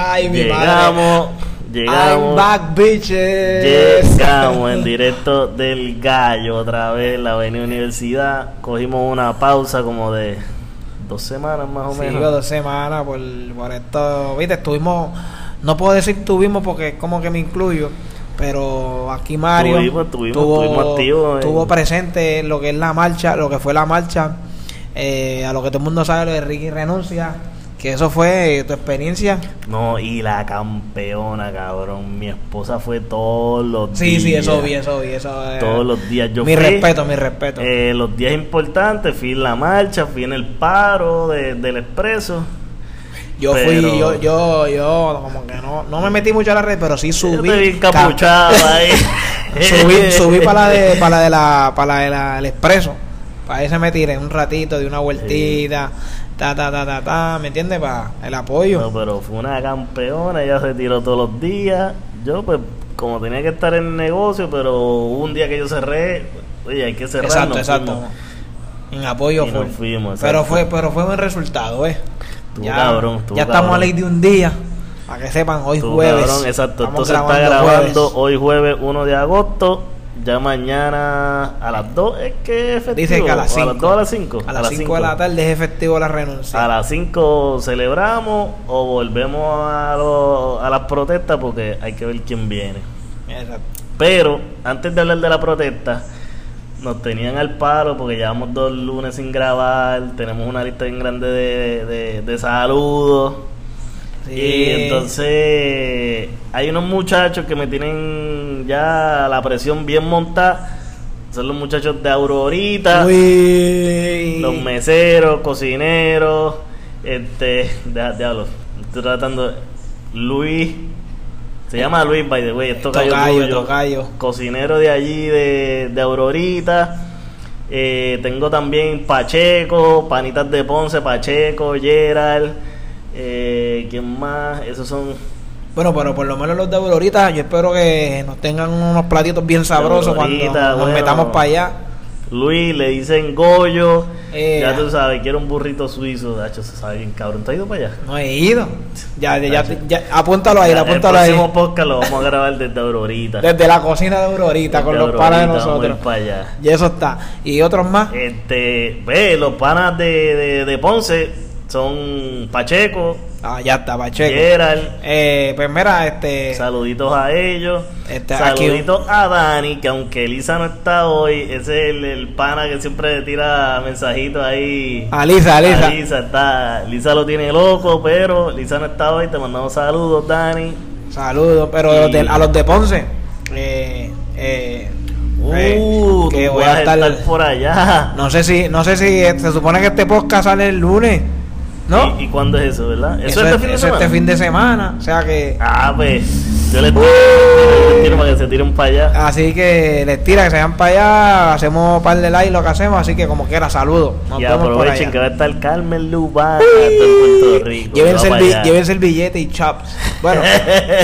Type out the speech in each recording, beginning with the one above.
Ay, mi madre. Llegamos, I'm llegamos, back, bitches. llegamos en directo del gallo otra vez, la avenida Universidad. Cogimos una pausa como de dos semanas más o Sí, menos. dos semanas por, por esto. Viste, estuvimos. No puedo decir tuvimos porque es como que me incluyo. Pero aquí Mario Tuvimos, tuvimos, tuvo, tuvimos tuvo presente lo que es la marcha, lo que fue la marcha, eh, a lo que todo el mundo sabe, lo de Ricky renuncia, que eso fue tu experiencia. No, y la campeona, cabrón. Mi esposa fue todos los Sí, días. sí, eso vi, eso vi, eso. eh, Todos los días. Yo mi fui, respeto, mi respeto. eh, los días importantes, fui en la marcha, fui en el paro de- del expreso. yo pero- fui, yo, yo, yo, como que no, no me metí mucho a la red, pero sí subí. Yo te vi ca- encapuchado ahí. subí, subí para la de para la de la para la de la- el expreso para ese me tiré un ratito de una vueltita ta ta ta ta ta me entiendes para el apoyo No, pero fue una campeona, ella se tiró todos los días. Yo, pues, como tenía que estar en el negocio, pero un día que yo cerré, oye, hay que cerrar. exacto nos exacto fuimos. en apoyo Y fue nos fuimos, pero fue pero fue buen resultado eh Estuvo cabrón, ya estamos a ley de un día para que sepan hoy Tú, jueves cabrón, exacto. Entonces está grabando grabando jueves. hoy jueves 1 de agosto. Ya mañana a las 2 es que es efectivo. dice que a las ¿O 5 las 2 a las 5. a las 5 de la tarde es efectivo la renuncia A las 5 celebramos o volvemos a, lo- a las protestas porque hay que ver quién viene. Exacto. Pero antes de hablar de la protesta, nos tenían al palo porque llevamos dos lunes sin grabar, tenemos una lista bien grande de, de- de saludos. Sí. Y entonces hay unos muchachos que me tienen ya la presión bien montada. Son los muchachos de Aurorita, Uy. los meseros, cocineros, este, diablo, estoy tratando, Luis, se llama Luis, by the way, esto cayó Tocayo, tuyo. tocayo. cocinero de allí, de, de Aurorita. Eh, tengo también Pacheco, Panitas de Ponce, Pacheco, Gerald. Eh, ¿Quién más? Esos son. Bueno, pero por lo menos los de Aurorita, yo espero que nos tengan unos platitos bien sabrosos cuando nos bueno. metamos para allá. Luis, le dicen Goyo. Eh, ya tú sabes, quiero un burrito suizo. De hecho, se sabe bien cabrón. ¿Te has ido para allá? No he ido. Ya, ya, ya, ya- apúntalo ahí, apúntalo el ahí. próximo podcast lo vamos a grabar desde Aurorita. Desde la cocina de Aurorita, con los panas de vamos nosotros. para allá. Y eso está. Y otros más. Este, ve, los panas de, de, de Ponce son Pacheco, Ah, ya está, Pacheco. Gerald. Eh, pues mira, este. Saluditos a ellos. Este, aquí- Saluditos a Dani, que aunque Elisa no está hoy, ese es el, el pana que siempre le tira mensajitos ahí. A Lisa, a Lisa. A Lisa está, Lisa lo tiene loco, pero Lisa no está hoy. Te mandamos saludos, Dani. Saludos, pero Y- los de- a los de Ponce. Eh, eh, eh, Uh, que tú voy a estar. por allá. No sé si, no sé si eh, se supone que este podcast sale el lunes, ¿no? ¿Y, y cuándo es eso, verdad? Eso, ¿Eso, es, es este fin de eso es semana? este fin de semana. O sea que. Ah, pues yo les tiro, les tiro para que se tiren para allá. Así que les tira que se vayan para allá, hacemos un par de likes lo que hacemos, así que como quiera, saludos. Nos y aprovechen que va a estar Carmen Lubana de Puerto Rico. Llévense el, llévense billete y chops. Bueno,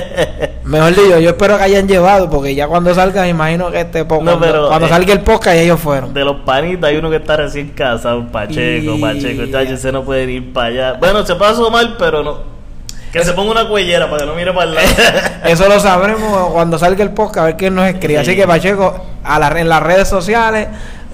mejor digo, yo espero que hayan llevado, porque ya cuando salga, me imagino que este po- No, cuando, cuando eh, salga el podcast, ya ellos fueron. De los panitas hay uno que está recién casado, Pacheco, Y- Pacheco, chacho, ese no puede ir para allá. Bueno, se pasó mal, pero no. Que se ponga una cuellera para que no mire para el lado. Eso lo sabremos cuando salga el podcast, a ver quién nos escribe. Así Sí. que Pacheco, a la, en las redes sociales,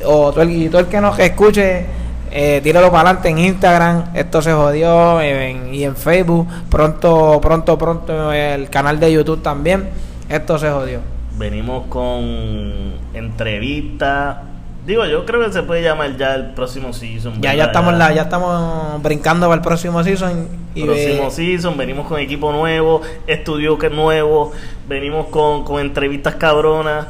o todo el, y todo el que nos escuche, eh, tíralo para adelante en Instagram, esto se jodió, en- y en Facebook, pronto, pronto, pronto el canal de YouTube también, esto se jodió. Venimos con entrevistas. Digo, yo creo que se puede llamar ya el próximo season. Ya, ¿verdad? ya estamos la, ya estamos brincando para el próximo season y próximo ve- season, venimos con equipo nuevo, estudio que nuevo, venimos con, con entrevistas cabronas.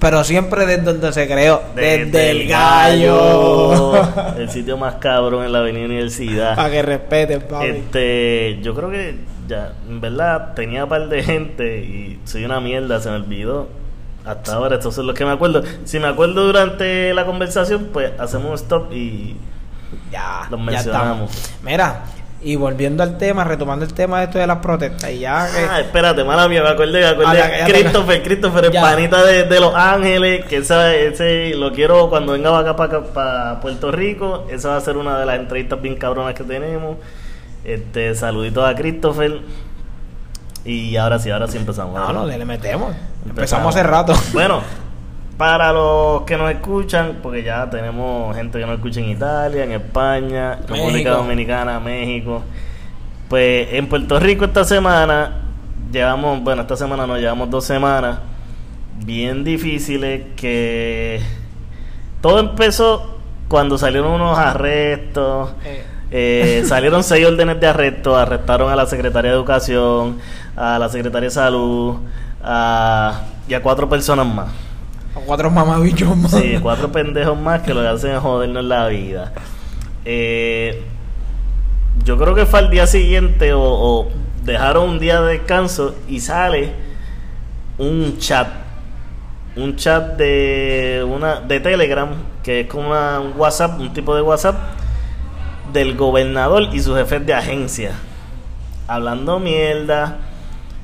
pero siempre desde donde se creó, desde, Desde el gallo. el sitio más cabrón en la avenida Universidad. Para que respeten, papi. Este, yo creo que ya, en verdad, tenía un par de gente y soy una mierda, se me olvidó. Hasta ahora, estos son los que me acuerdo. Si me acuerdo durante la conversación, pues hacemos un stop y ya, los mencionamos. Mira, y volviendo al tema, retomando el tema de esto de las protestas, y ya que... Ah, espérate, mala mía, me acordé, me acordé. Ah, Christopher, Christopher, el Ya. panita de, de Los Ángeles, que ese lo quiero cuando venga acá para Puerto Rico. Esa va a ser una de las entrevistas bien cabronas que tenemos. Este, saluditos a Christopher. Y ahora sí, ahora sí empezamos. No, no, le metemos. Empezamos. Empezamos hace rato. Bueno, para los que nos escuchan, porque ya tenemos gente que nos escucha en Italia, en España, República. Dominicana, México. Pues en Puerto Rico esta semana, llevamos, bueno, esta semana no, llevamos dos semanas bien difíciles que todo empezó cuando salieron unos arrestos. Eh, Eh, salieron seis órdenes de arresto, arrestaron a la Secretaría de Educación, a la Secretaría de Salud a- y a cuatro personas más. a cuatro mamabichos más. Sí, cuatro pendejos más que lo que hacen es jodernos la vida. Eh, yo creo que fue al día siguiente o, o dejaron un día de descanso y sale un chat. Un chat de una de Telegram, que es como una- un WhatsApp, un tipo de WhatsApp del gobernador y sus jefes de agencia. Hablando mierda,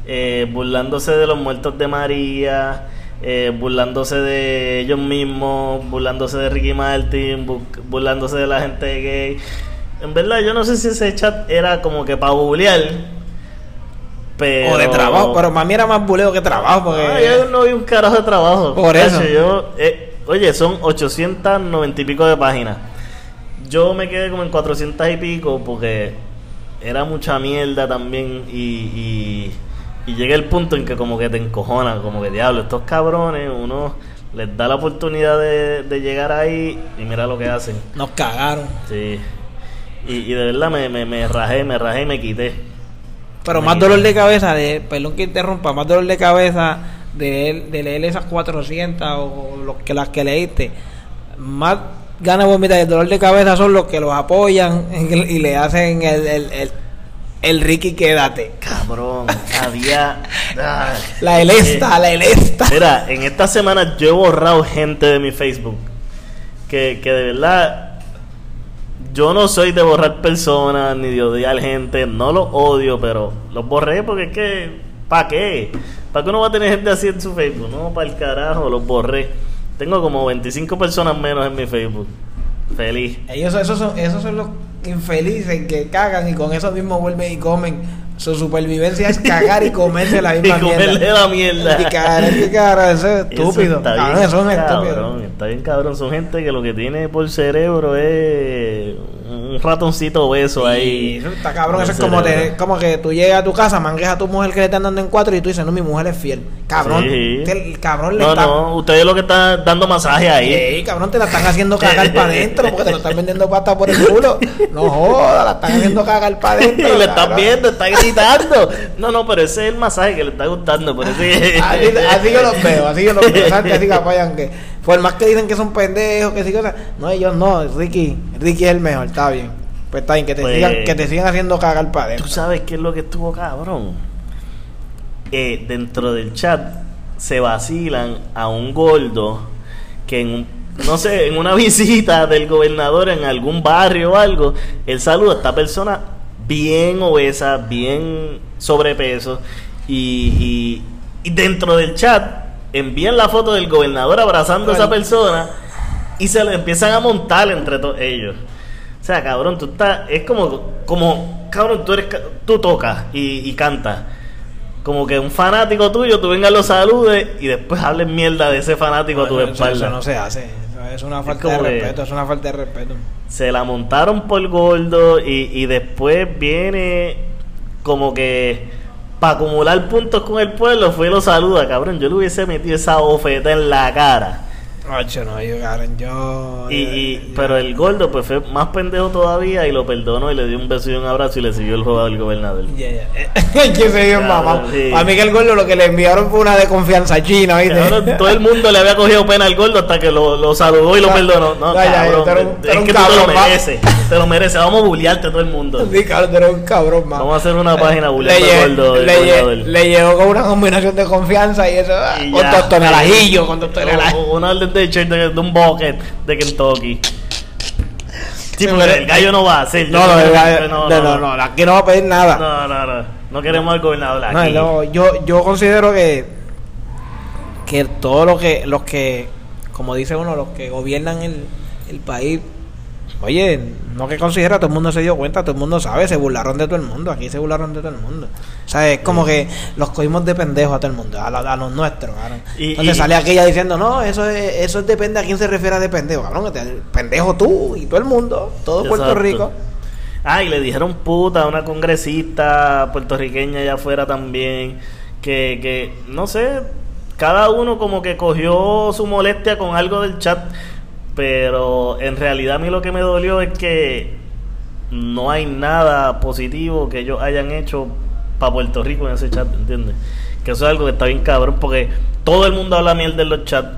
eh, burlándose de los muertos de María, eh, burlándose de ellos mismos, burlándose de Ricky Martin, bu- burlándose de la gente gay. En verdad, yo no sé si ese chat era como que para bulear. Pero... O de trabajo, pero mí era más buleo que trabajo, porque... Ah, yo no vi un carajo de trabajo. Por eso. yo, eh, oye, son 890 y pico de páginas. Yo me quedé como en 400 y pico porque era mucha mierda también y, y, y llega el punto en que como que te encojona, como que diablo, estos cabrones, uno les da la oportunidad de, de llegar ahí y mira lo que hacen. Nos cagaron. Sí. Y, y de verdad me, me, me rajé, me rajé y me quité. Pero Me más quité. dolor de cabeza, de, perdón que interrumpa, más dolor de cabeza de de leer esas 400 o los que, las que leíste. Más ganas de vomitar y el dolor de cabeza son los que los apoyan y le hacen el, el, el, el Ricky quédate. Cabrón, había... ah, La elesta, la elesta. Mira, en esta semana yo he borrado gente de mi Facebook. Que, que de verdad. Yo no soy de borrar personas ni de odiar gente. No los odio, pero los borré porque es que. ¿Para qué? ¿Para qué uno va a tener gente así en su Facebook? No, para el carajo, los borré. Tengo como 25 personas menos en mi Facebook. Feliz. Ellos esos son, esos son los infelices que cagan y con eso mismo vuelven y comen. Su supervivencia es cagar y comerse la Y misma comerle mierda. la mierda. Y cagar, es cagar, eso es estúpido. Eso está Cabrón, bien es cabrón, estúpido. está bien cabrón. Son gente que lo que tiene por cerebro es un ratoncito obeso Y ahí. eso está cabrón, eso es como, te, como que tú llegas a tu casa, mangues a tu mujer que le están dando en cuatro y tú dices, no, mi mujer es fiel. Cabrón, Sí. te- el cabrón le No, está... no, ustedes lo que están dando masaje ahí. Ey, cabrón, te la están haciendo cagar para adentro porque te lo están vendiendo pasta por el culo. No jodas, la están haciendo cagar para Y adentro. le están viendo, está gritando. No, no, pero ese es el masaje que le está gustando. Por eso Así, así yo los veo, así yo los veo. Así que apoyan que. Por más que dicen que son pendejos, que sí, cosas. No, ellos no. Ricky, Ricky es el mejor, está bien. Pues está bien, que te, Pues- sigan, que te sigan haciendo cagar para adentro. ¿Tú sabes qué es lo que estuvo cabrón? Eh, dentro del chat se vacilan a un gordo que en un- no sé, en una visita del gobernador en algún barrio o algo, él saluda a esta persona bien obesa, bien sobrepeso y, y- y dentro del chat envían la foto del gobernador abrazando a esa persona y se lo empiezan a montar entre todos ellos. O sea, cabrón, tú estás. Es como. como cabrón, tú eres. Tú tocas y, y cantas. Como que un fanático tuyo, tú vengas, lo saludes y después hables mierda de ese fanático a tu Eso- espalda. eso no se hace. Eso es una falta de respeto. Es una falta de respeto. Se la montaron por gordo y, y después viene como que. Para acumular puntos con el pueblo, fue lo saluda, cabrón. Yo le hubiese metido esa bofeta en la cara. Ocho, no, yo, Karen, yo. Y, yo- y- yo- pero el gordo pues fue más pendejo todavía y lo perdonó y le dio un beso y un abrazo y le siguió el juego al gobernador. Ya, ya. Es que se Claro, mamá. sí. Para mí que el gordo lo que le enviaron fue una de confianza china, ¿viste? Cabrón, todo el mundo le había cogido pena al gordo hasta que lo, lo saludó y lo perdonó. No, ya, cabrón, un- es que tú te lo mereces. Te lo mereces. Vamos a bullearte todo el mundo. Sí, tú eres un cabrón, mamá. Vamos a hacer una página le, bulleando lle- al gordo. del le, lle- le llegó con una combinación de confianza y eso, ah, Y con ya. con Una orden de de, de un bucket de Kentucky. Sí, pero- el gallo no va a hacer. No, no, no, no, no, no, aquí no va a pedir nada. No, no, no. No queremos al gobernador aquí. no, yo, yo considero que que todo lo que los que como dice uno los que gobiernan el, el país oye no que considera todo el mundo se dio cuenta todo el mundo sabe se burlaron de todo el mundo aquí se burlaron de todo el mundo o sea es como que los cogimos de pendejos a todo el mundo a, la- a los nuestros cabrón. Y- entonces y- sale aquella diciendo no eso es, eso es depende a quién se refiere de pendejo cabrón pendejo tú y todo el mundo todo Puerto. Rico Ah, y le dijeron puta a una congresista puertorriqueña allá afuera también. Que, que, no sé, cada uno como que cogió su molestia con algo del chat. Pero en realidad a mí lo que me dolió es que no hay nada positivo que ellos hayan hecho para Puerto Rico en ese chat, ¿entiendes? Que eso es algo que está bien cabrón porque todo el mundo habla mierda en los chats.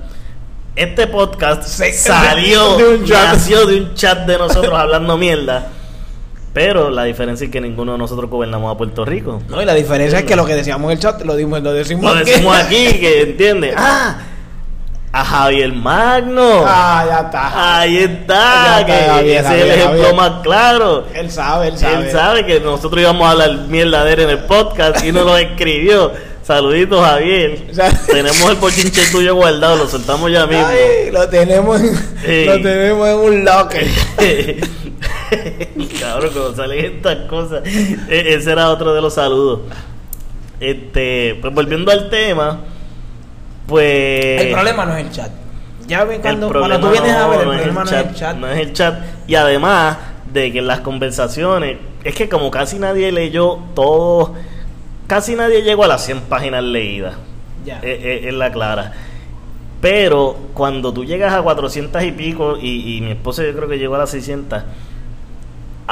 Este podcast Se- salió, de un chat. nació de un chat de nosotros hablando mierda. Pero la diferencia es que ninguno de nosotros gobernamos a Puerto Rico. no y la diferencia es que lo que decíamos en el chat lo dimos lo decimos Lo aquí. decimos aquí, que entiende. Ah, a Javier Magno. Ah, ya está. Ahí está, Ya está, que Javier, ese es el ejemplo Javier. más claro. Él sabe, él sabe. Él sabe que nosotros íbamos a hablar mierda de él en el podcast y nos lo escribió. Saluditos, Javier. O sea- Tenemos el bochinche tuyo guardado, lo soltamos ya mismo. Ay, lo tenemos en, lo tenemos en un locker. Cabrón, cuando salen estas cosas. E- Ese era otro de los saludos. Este, pues volviendo al tema, pues. el problema no es el chat. Ya ven el cuando, problema cuando tú vienes a ver, el no es problema no es el chat. No es el chat. Y además de que en las conversaciones, es que como casi nadie leyó todo, casi nadie llegó a las 100 páginas leídas. Ya. Eh, eh, es la clara. Pero cuando tú llegas a 400 y pico, y, y mi esposa yo creo que llegó a las 600,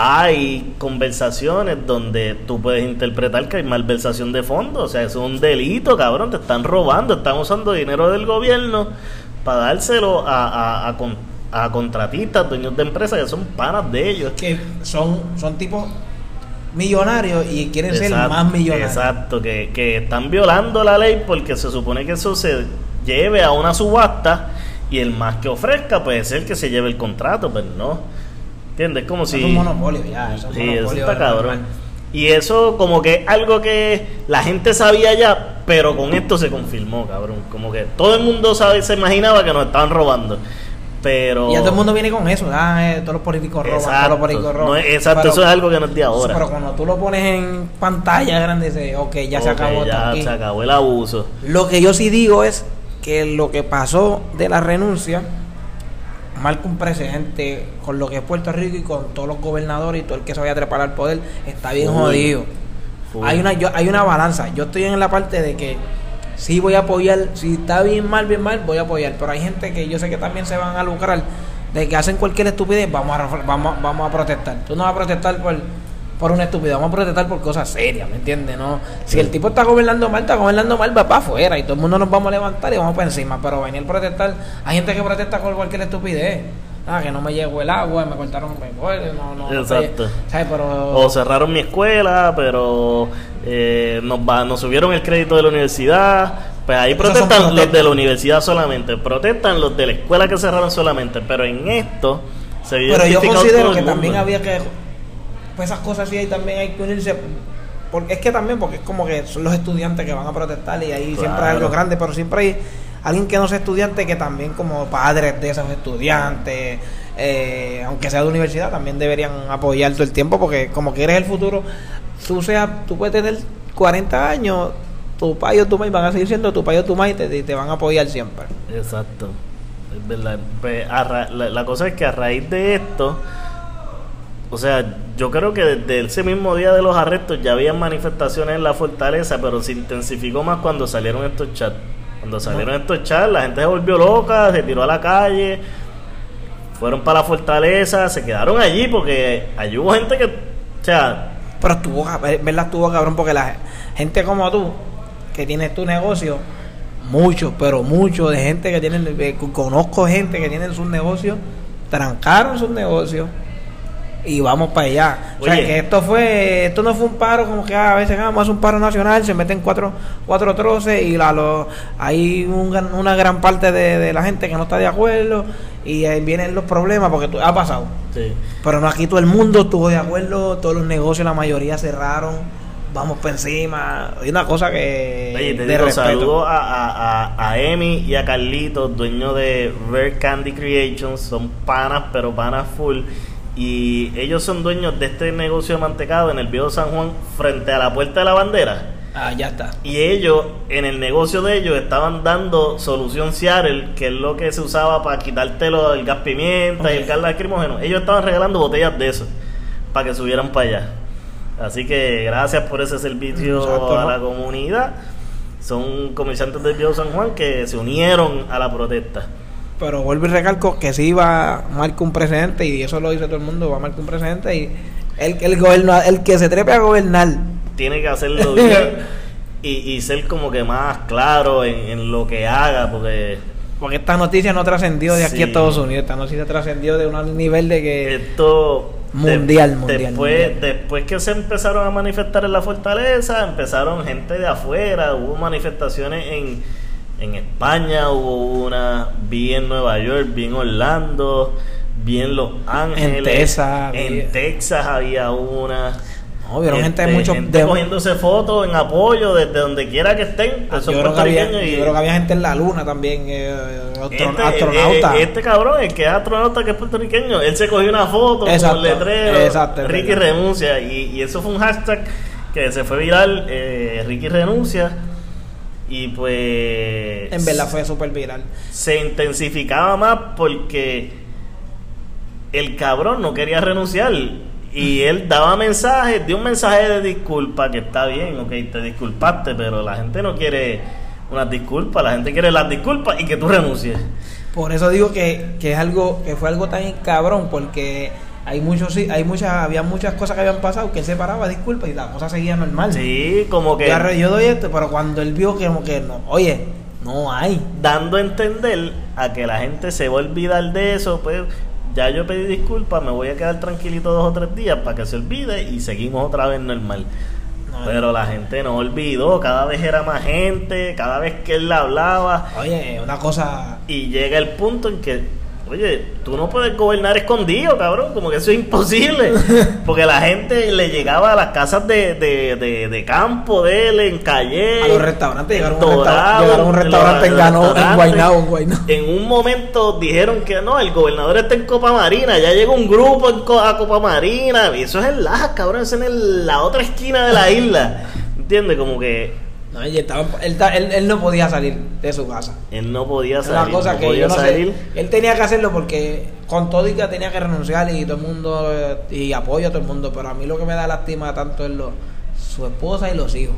hay conversaciones donde tú puedes interpretar que hay malversación de fondos. O sea, eso es un delito, cabrón. Te están robando, están usando dinero del gobierno para dárselo a, a, a con- a contratistas, dueños de empresas que son panas de ellos. que son, son tipos millonarios y quieren ser más millonarios. Exacto, que, que están violando la ley porque se supone que eso se lleve a una subasta y el más que ofrezca puede ser que se lleve el contrato, pero no. ¿Entiendes? Como si... Es un monopolio ya. Eso es un Sí, eso monopolio está cabrón. normal. Y eso como que algo que la gente sabía ya, pero con esto se confirmó, cabrón. Como que todo el mundo sabe, se imaginaba que nos estaban robando. Pero... Y ya todo el mundo viene con eso. Ah, eh, todos los políticos roban, todos los políticos roban. no es- exacto, Pero- eso es algo que no es de ahora. Pero cuando tú lo pones en pantalla grande, dices, ok, ya se Ok, acabó ya se acabó el abuso. Lo que yo sí digo es que lo que pasó de la renuncia marca un precedente con lo que es Puerto Rico y con todos los gobernadores y todo el que se vaya a trepar al poder. Está bien jodido. Hay una, yo- hay una balanza. Yo estoy en la parte de que sí voy a apoyar, si está bien mal, bien mal, voy a apoyar. Pero hay gente que yo sé que también se van a lucrar de que hacen cualquier estupidez, vamos a, vamos, vamos a protestar. Tú no vas a protestar por, por una estupidez, vamos a protestar por cosas serias, ¿me entiendes? No, si el tipo está gobernando mal, está gobernando mal, va para afuera y todo el mundo nos vamos a levantar y vamos para encima. Pero venir a protestar, hay gente que protesta por cualquier estupidez. Ah, que no me llegó el agua, me cortaron me voy, no, no, no sé. Exacto. O cerraron mi escuela, pero eh, nos, va- nos subieron el crédito de la universidad. Pues ahí protestan los de la universidad solamente, protestan los de la escuela que cerraron solamente, pero en esto se Pero yo considero que también había que. Pues esas cosas sí, ahí también hay que unirse. Porque es que también, porque es como que son los estudiantes que van a protestar y ahí siempre hay algo grande, pero siempre hay alguien que no sea estudiante que también, como padres de esos estudiantes, eh, aunque sea de universidad, también deberían apoyar todo el tiempo, porque como que eres el futuro, tú, seas, tú puedes tener 40 años, tu padre o tu madre van a seguir siendo tu padre o tu y te, y te van a apoyar siempre. Exacto, verdad. Pues, la, la cosa es que a raíz de esto, o sea, yo creo que desde ese mismo día de los arrestos ya había manifestaciones en la fortaleza, pero se intensificó más cuando salieron estos chats. Cuando salieron estos chats, la gente se volvió loca, se tiró a la calle, fueron para la fortaleza, se quedaron allí porque allí hubo gente que, o sea, Pero estuvo, cab- ¿verdad? Estuvo cabrón porque la gente como tú, que tienes tu negocio, mucho, pero mucho de gente que tienen, eh, conozco gente que tienen sus negocios, trancaron sus negocios y vamos para allá. O sea que esto fue, esto no fue un paro como que ah, a veces ah, vamos a hacer un paro nacional, se meten cuatro, cuatro troces y la, lo- hay un una gran parte de, de la gente que no está de acuerdo y ahí vienen los problemas porque tú- ha pasado. sí. Pero no, aquí todo el mundo estuvo de acuerdo, todos los negocios, la mayoría cerraron, vamos por encima. Hay una cosa que. Oye, te de digo, saludo a, a, a, a Emi y a Carlitos, dueños de Rare Candy Creations, son panas, pero panas full. Y ellos son dueños de este negocio de mantecado en el viejo San Juan, frente a la puerta de la bandera. Ah, ya está. Y ellos, en el negocio de ellos, estaban dando solución Seattle, que es lo que se usaba para quitártelo el gas pimienta y el gas lacrimógeno. Ellos estaban regalando botellas de eso, para que subieran para allá. Así que gracias por ese servicio Exacto, a la comunidad. Son comerciantes del Viejo San Juan que se unieron a la protesta. Pero vuelvo y recalco que sí va a marcar un precedente, y eso lo dice todo el mundo, va a marcar un precedente. Y el, el, goberna- el que se trepe a gobernar, Tiene que hacerlo bien y, y ser como que más claro en, en lo que haga, porque porque esta noticia no trascendió de aquí Sí. a Estados Unidos, esta noticia trascendió de un nivel de que. esto Mundial, de- mundial, después mundial. después que se empezaron a manifestar en la fortaleza empezaron gente de afuera hubo manifestaciones en en España hubo una vi en Nueva York vi en Orlando vi en Los Ángeles Texas, en había- Texas había una No, vieron gente de Este, muchos. gente de- cogiéndose fotos en apoyo desde donde quiera que estén yo, son creo que había, y- yo creo que había gente en la luna también, eh, este, astronauta. eh, este cabrón, el que es astronauta que es puertorriqueño, él se cogió una foto Exacto, con el letrero, exacto, Ricky renuncia, y, y eso fue un hashtag que se fue viral, eh, Ricky renuncia, y pues en verdad fue súper viral. se intensificaba más porque el cabrón no quería renunciar. Y él daba mensajes, dio un mensaje de disculpa, que está bien, ok, te disculpaste, pero la gente no quiere unas disculpas, la gente quiere las disculpas y que tú renuncies. Por eso digo que, que es algo que fue algo tan cabrón porque hay muchos sí, hay muchas había muchas cosas que habían pasado que él se paraba disculpa y la cosa seguía normal. Sí, como que Yo, yo doy esto, pero cuando él vio que como que no, oye, no hay. dando a entender a que la gente se va a olvidar de eso, pues ya yo pedí disculpas, me voy a quedar tranquilito dos o tres días para que se olvide y seguimos otra vez normal. No, Pero la gente no olvidó, cada vez era más gente, cada vez que él hablaba Oye, una cosa y llega el punto en que, oye, tú no puedes gobernar escondido, cabrón, como que eso es imposible, porque la gente le llegaba a las casas de, de, de, de campo de él, en Calle, a los restaurantes llegaron un, resta- Dorado, llegaron a un en restaurante en Ganó, en. Guaynabo, en Guaynabo. En un momento dijeron que no, el gobernador está en Copa Marina, ya llegó un grupo en Co- a Copa Marina, y eso es en Lajas, cabrón, eso es en la otra esquina de la isla, ¿entiendes? Como que No, y estaba- él, él- él no podía salir de su casa. él no podía Es una salir, cosa no que podía yo no salir. sé. Él tenía que hacerlo porque con todo y que tenía que renunciar y todo el mundo eh, y apoyo a todo el mundo, pero a mí lo que me da lástima tanto es lo, su esposa y los hijos.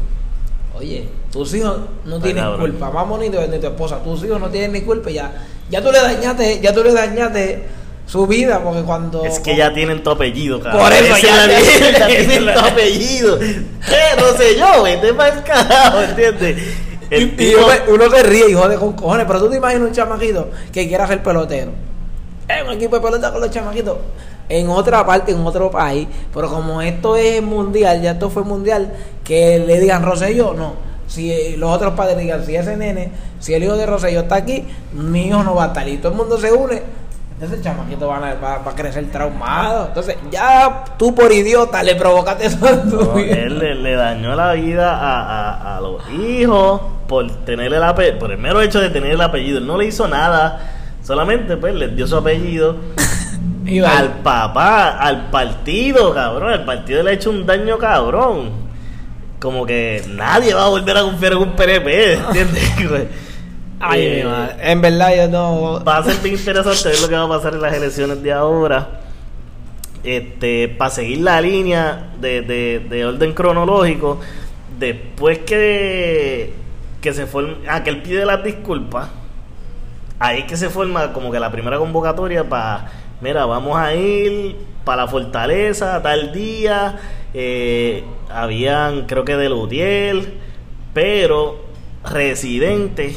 Oye, tus hijos no Está tienen cabrón. culpa, ni de, ni tu esposa, tus hijos no tienen ni culpa ya, ya tú le dañaste, ya tú le dañaste su vida porque cuando Es que ya tienen tu apellido, cabrón. Por eso ya- la tienen tu apellido. ¿Qué? No sé yo, vete para el carajo, ¿entiendes? Y, El y tipo- uno, uno se ríe y jode con cojones, pero tú te imaginas un chamaquito que quiera ser pelotero. Es un equipo de pelota con los chamaquitos en otra parte, en otro país, pero como esto es mundial, ya esto fue mundial, que le digan Rosselló, no. Si eh, los otros padres digan, si ese nene, si el hijo de Rosselló está aquí, mi hijo no va a estar. Y todo el mundo se une. Entonces el chamaquito a- va, va a crecer traumado. Entonces ya tú por idiota le provocaste eso a tu No, él le, le dañó la vida a, a- a los hijos por tener el apellido, por el mero hecho de tener el apellido. Él no le hizo nada, solamente pues le dio su apellido Y al papá, al partido, cabrón. El partido le ha hecho un daño cabrón. Como que nadie va a volver a confiar en un PNP, ¿entiendes? Ay, Eh, mi madre. En verdad yo no... Va a ser bien interesante ver lo que va a pasar en las elecciones de ahora. Este, para seguir la línea de, de- de orden cronológico, después que que se forma, ah, que él pide las disculpas, ahí es que se forma como que la primera convocatoria para, mira, vamos a ir para la fortaleza tal día, eh, habían creo que de Lutiel, pero Residente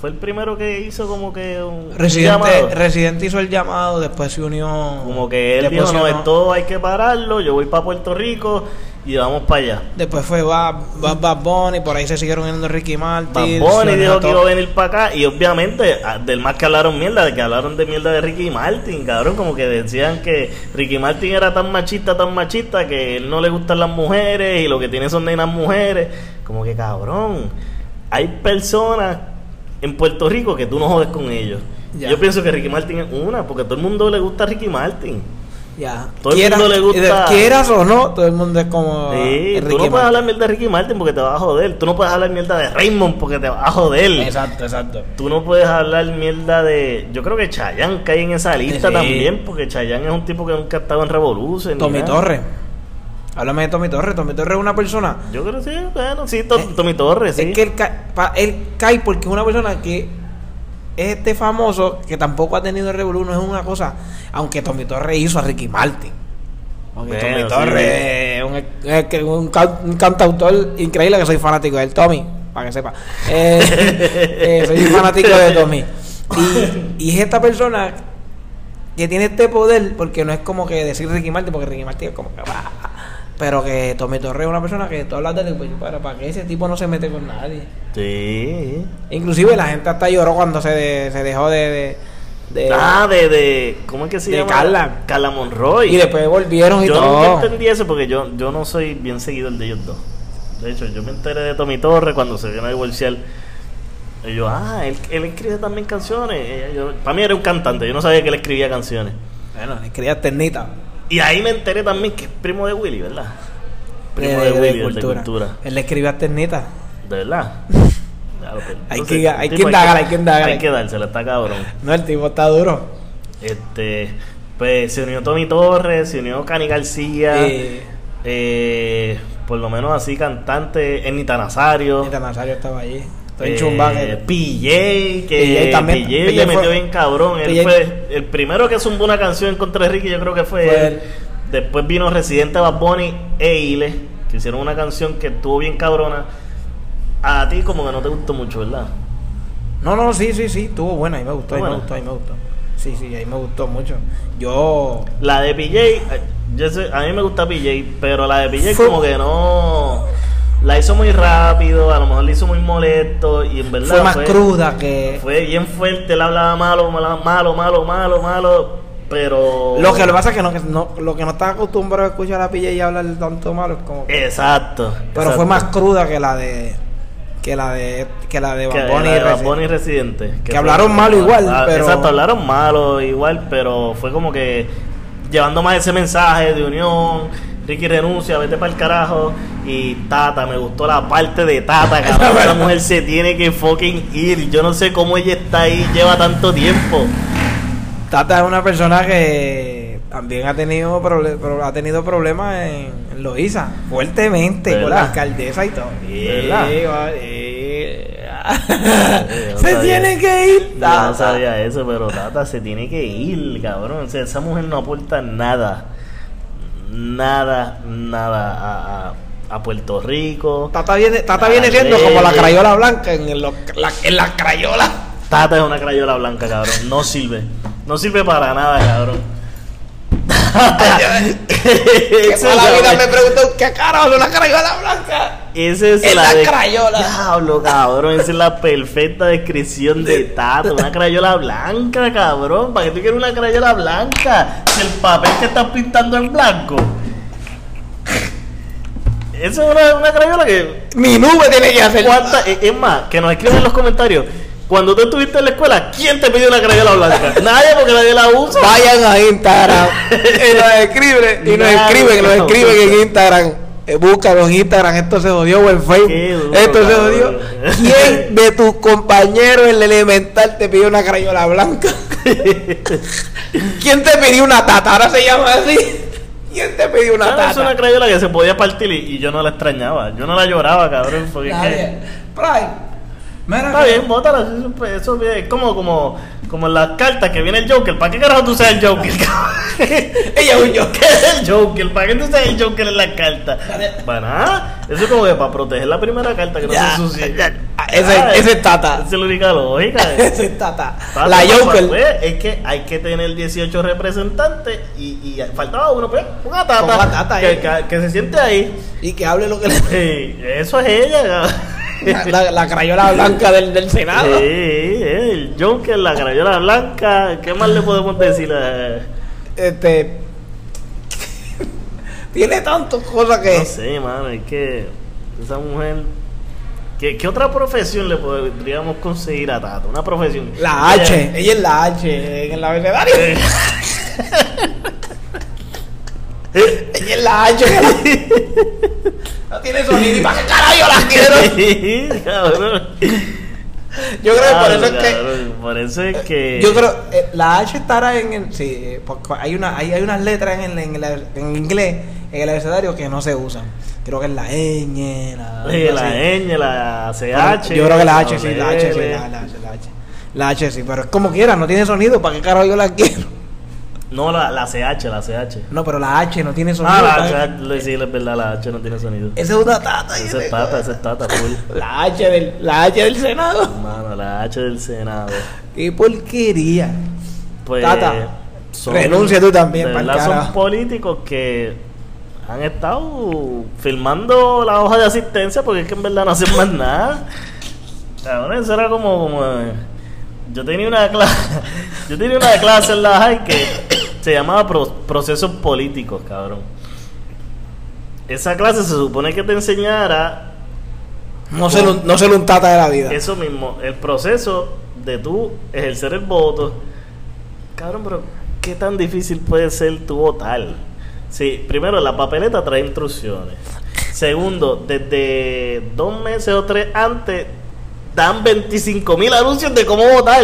fue el primero que hizo como que un Residente, llamado. Residente hizo el llamado, después se unió. Como que él dijo, no, esto hay que pararlo, yo voy para Puerto Rico y vamos para allá. Después fue Bad, Bad, Bad Bunny, por ahí se siguieron uniendo Ricky Bad Martin. Bunny se dijo que iba a venir para acá y obviamente ah, del más que hablaron mierda, de que hablaron de mierda de Ricky Martin, cabrón, como que decían que Ricky Martin era tan machista, tan machista que él no le gustan las mujeres y lo que tiene son nenas mujeres, como que cabrón, hay personas en Puerto Rico que tú no jodes con ellos. Ya. Yo pienso que Ricky Martin es una, porque a todo el mundo le gusta Ricky Martin. Ya. Todo el mundo le gusta- Quieras o no, todo el mundo es como. Sí, tú no puedes Martin. hablar mierda de Ricky Martin porque te va a joder. Tú no puedes hablar mierda de Raymond porque te va a joder. Exacto, exacto. Tú no puedes hablar mierda de. Yo creo que Chayanne cae en esa lista Sí. también, porque Chayanne es un tipo que nunca ha estado en Revolution. ni Tommy. Torres. Háblame de Tommy Torres. Tommy Torres es una persona. Yo creo que sí, bueno, sí, To- Tommy Torres, sí. Eh, Es que él cae, pa- él cae porque es una persona que es este famoso que tampoco ha tenido Revolu, no es una cosa. Aunque Tommy Torres hizo a Ricky Martin. Aunque Bueno, Tommy sí. Torres es un, cantautor increíble que soy fanático de él, Tommy, para que sepa. Eh, eh, soy fanático de Tommy. Y, y es esta persona que tiene este poder, porque no es como que decir Ricky Martin, porque Ricky Martin es como que va. Pero que Tommy Torres es una persona que tú hablas de él, pues, para, para que ese tipo no se mete con nadie. Sí. Inclusive la gente hasta lloró cuando se, de- se dejó de... de, de- Ah, de, de. ¿Cómo es que se de llama? Carla. Carla Monroy. y después volvieron y yo todo. nunca entendí eso porque yo, yo no soy bien seguidor de ellos dos. De hecho, yo me enteré de Tommy Torres cuando se vino a divorciar. Y yo, ah, él, él escribe también canciones. Eh, yo- para mí era un cantante, yo no sabía que él escribía canciones. Bueno, le escribía ternita. Y ahí me enteré también que es primo de Willy, ¿verdad? Primo de, de, de Willy, de cultura. cultura. Él le escribía ternita. De verdad. Claro, pues, Hay entonces, que- hay que indagar, hay que indagar. Hay que dársela, está cabrón. No, el tipo está duro. Este, pues se unió Tommy Torres, se unió Cani García, Eh, eh, por lo menos así cantante, Ernita Nazario. Nita Nazario estaba allí. Estoy eh. PJ, que PJ también. PJ PJ le metió fue- bien cabrón. Él PJ fue el primero que zumbó una canción contra Ricky, yo creo que fue, Fue él. él. Después vino Residente Bad Bunny e Ile, que hicieron una canción que estuvo bien cabrona. A ti como que no te gustó mucho, ¿verdad? No, no, sí, sí, sí. Estuvo buena. Ahí me gustó, ahí me gustó, ahí me gustó. Sí, sí, ahí me gustó mucho. Yo... La de PJ, eh, yo sé- a mí me gusta PJ, pero la de PJ Fue- como que no... La hizo muy rápido, a lo mejor la hizo muy molesto y en verdad Fue más cruda que... Fue bien fuerte, él hablaba malo, malo, malo, malo, malo, pero... Lo que le pasa es que no, que no- lo que no está acostumbrado a escuchar a PJ y hablar tanto malo es como que- Exacto. Pero exacto. fue más cruda que la de que la de que la de la y Residente. Que hablaron malo igual, Ah, pero- Exacto, hablaron malo igual, pero fue como que llevando más ese mensaje de unión. Ricky renuncia, vete para el carajo. Y Tata, me gustó la parte de Tata, cabrón. Esa mujer se tiene que fucking ir. Yo no sé cómo ella está ahí, lleva tanto tiempo. Tata es una persona que también ha tenido ha tenido problemas en, en Loíza, fuertemente con la alcaldesa y todo. Se sabía. tiene que ir. Yo no Tata. sabía eso, pero Tata se tiene que ir, cabrón. O sea, esa mujer no aporta nada. Nada, nada a, a- a Puerto Rico. Tata viene, Tata viene siendo como la crayola blanca en, el- la, en la crayola. Tata es una crayola blanca, cabrón. No sirve. No sirve para nada, cabrón. Que Esa la vida me preguntó, ¿qué carajo una crayola blanca? Esa es, Es la, la de- crayola. Diablo, cabrón. Esa es la perfecta descripción de Tata. Una crayola blanca, cabrón. ¿Para qué tú quieres una crayola blanca? Si el papel que estás pintando es blanco. Esa es una, una crayola que. Mi nube tiene que hacer. ¿cuánta- es más, que nos escriban en los comentarios. Cuando tú estuviste en la escuela, ¿quién te pidió una crayola blanca? Nadie, porque nadie la usa. Vayan a Instagram y nos escriben, y nos escriben, nos no. escriben en Instagram. Eh, búscalo en Instagram, esto se jodió o en Facebook. duro, Esto se jodió. ¿Quién de tus compañeros en el elemental te pidió una crayola blanca? ¿Quién te pidió una tata? Ahora se llama así. ¿Quién te pidió una ¿Sabes? Es una tata? crayola que se podía partir y, y yo no la extrañaba. Yo no la lloraba, cabrón. Porque es que- Nadie. Pride, Mira, Está que- bien, bótala. Eso, es como, como, como en las cartas que viene el Joker. ¿Para qué carajo tú sabes el Joker? Ella es un Joker. ¿Qué es el Joker? ¿Para qué tú sabes el Joker en las cartas? Para nada. Eso es como que para proteger la primera carta que no Ya, se ensucie. ya. Ah, ese- Ah, ese es Tata. Esa es la única lógica. Esa es Tata. Tata, La Joker. pues, es que hay que tener 18 representantes y, y faltaba uno, pues, una tata, Tata que, ahí. que- que se siente ahí. Y que hable lo que le. Sí, eso es ella. La, la crayola blanca del, del Senado. Sí, el Joker, la crayola blanca. ¿Qué más le podemos decir? a- Este. Tiene tantas cosas que. No sé, mano, es que esa mujer. ¿Qué, qué otra profesión le podríamos conseguir a Tata? Una profesión. La Ella- H. Ella es la H en el abecedario. Eh, Ella es la H. No tiene sonido. ¿Y para qué carajo yo la quiero? Cabrón. Yo creo que por eso es que. cabrón, Por eso es que. Yo creo eh, la H estará en el sí, eh, porque hay una hay, hay unas letras en el, en el en inglés en el abecedario que no se usan. Creo que es la ñ, la, Sí, algo la ñ, la CH. Yo creo que la H sí, la H sí, L. la, la H, la H. La H sí, pero es como quiera, no tiene sonido, ¿para qué carajo yo la quiero? No, la, la CH, la CH. No, pero la H no tiene sonido. Ah, la ¿para H, lo sí, es verdad, la H no tiene sonido. Esa es una tata. Yo es tata, ese es tata, full. La H del la H del Senado. Mano, la H del Senado. Qué porquería. Pues. Tata, renuncia tú también, de verdad son políticos que han estado filmando la hoja de asistencia porque es que en verdad no hacen más nada. Cabrón, eso era como, como, eh, yo tenía una clase, yo tenía una clase en la high que se llamaba pro- procesos políticos, cabrón. Esa clase se supone que te enseñara No se lo, no se lo un tata de la vida. eso mismo, el proceso de tú ejercer el voto. Cabrón, pero ¿qué tan difícil puede ser tu votar? Sí, primero, la papeleta trae instrucciones. Segundo, desde dos meses o tres antes dan 25 mil anuncios de cómo votar.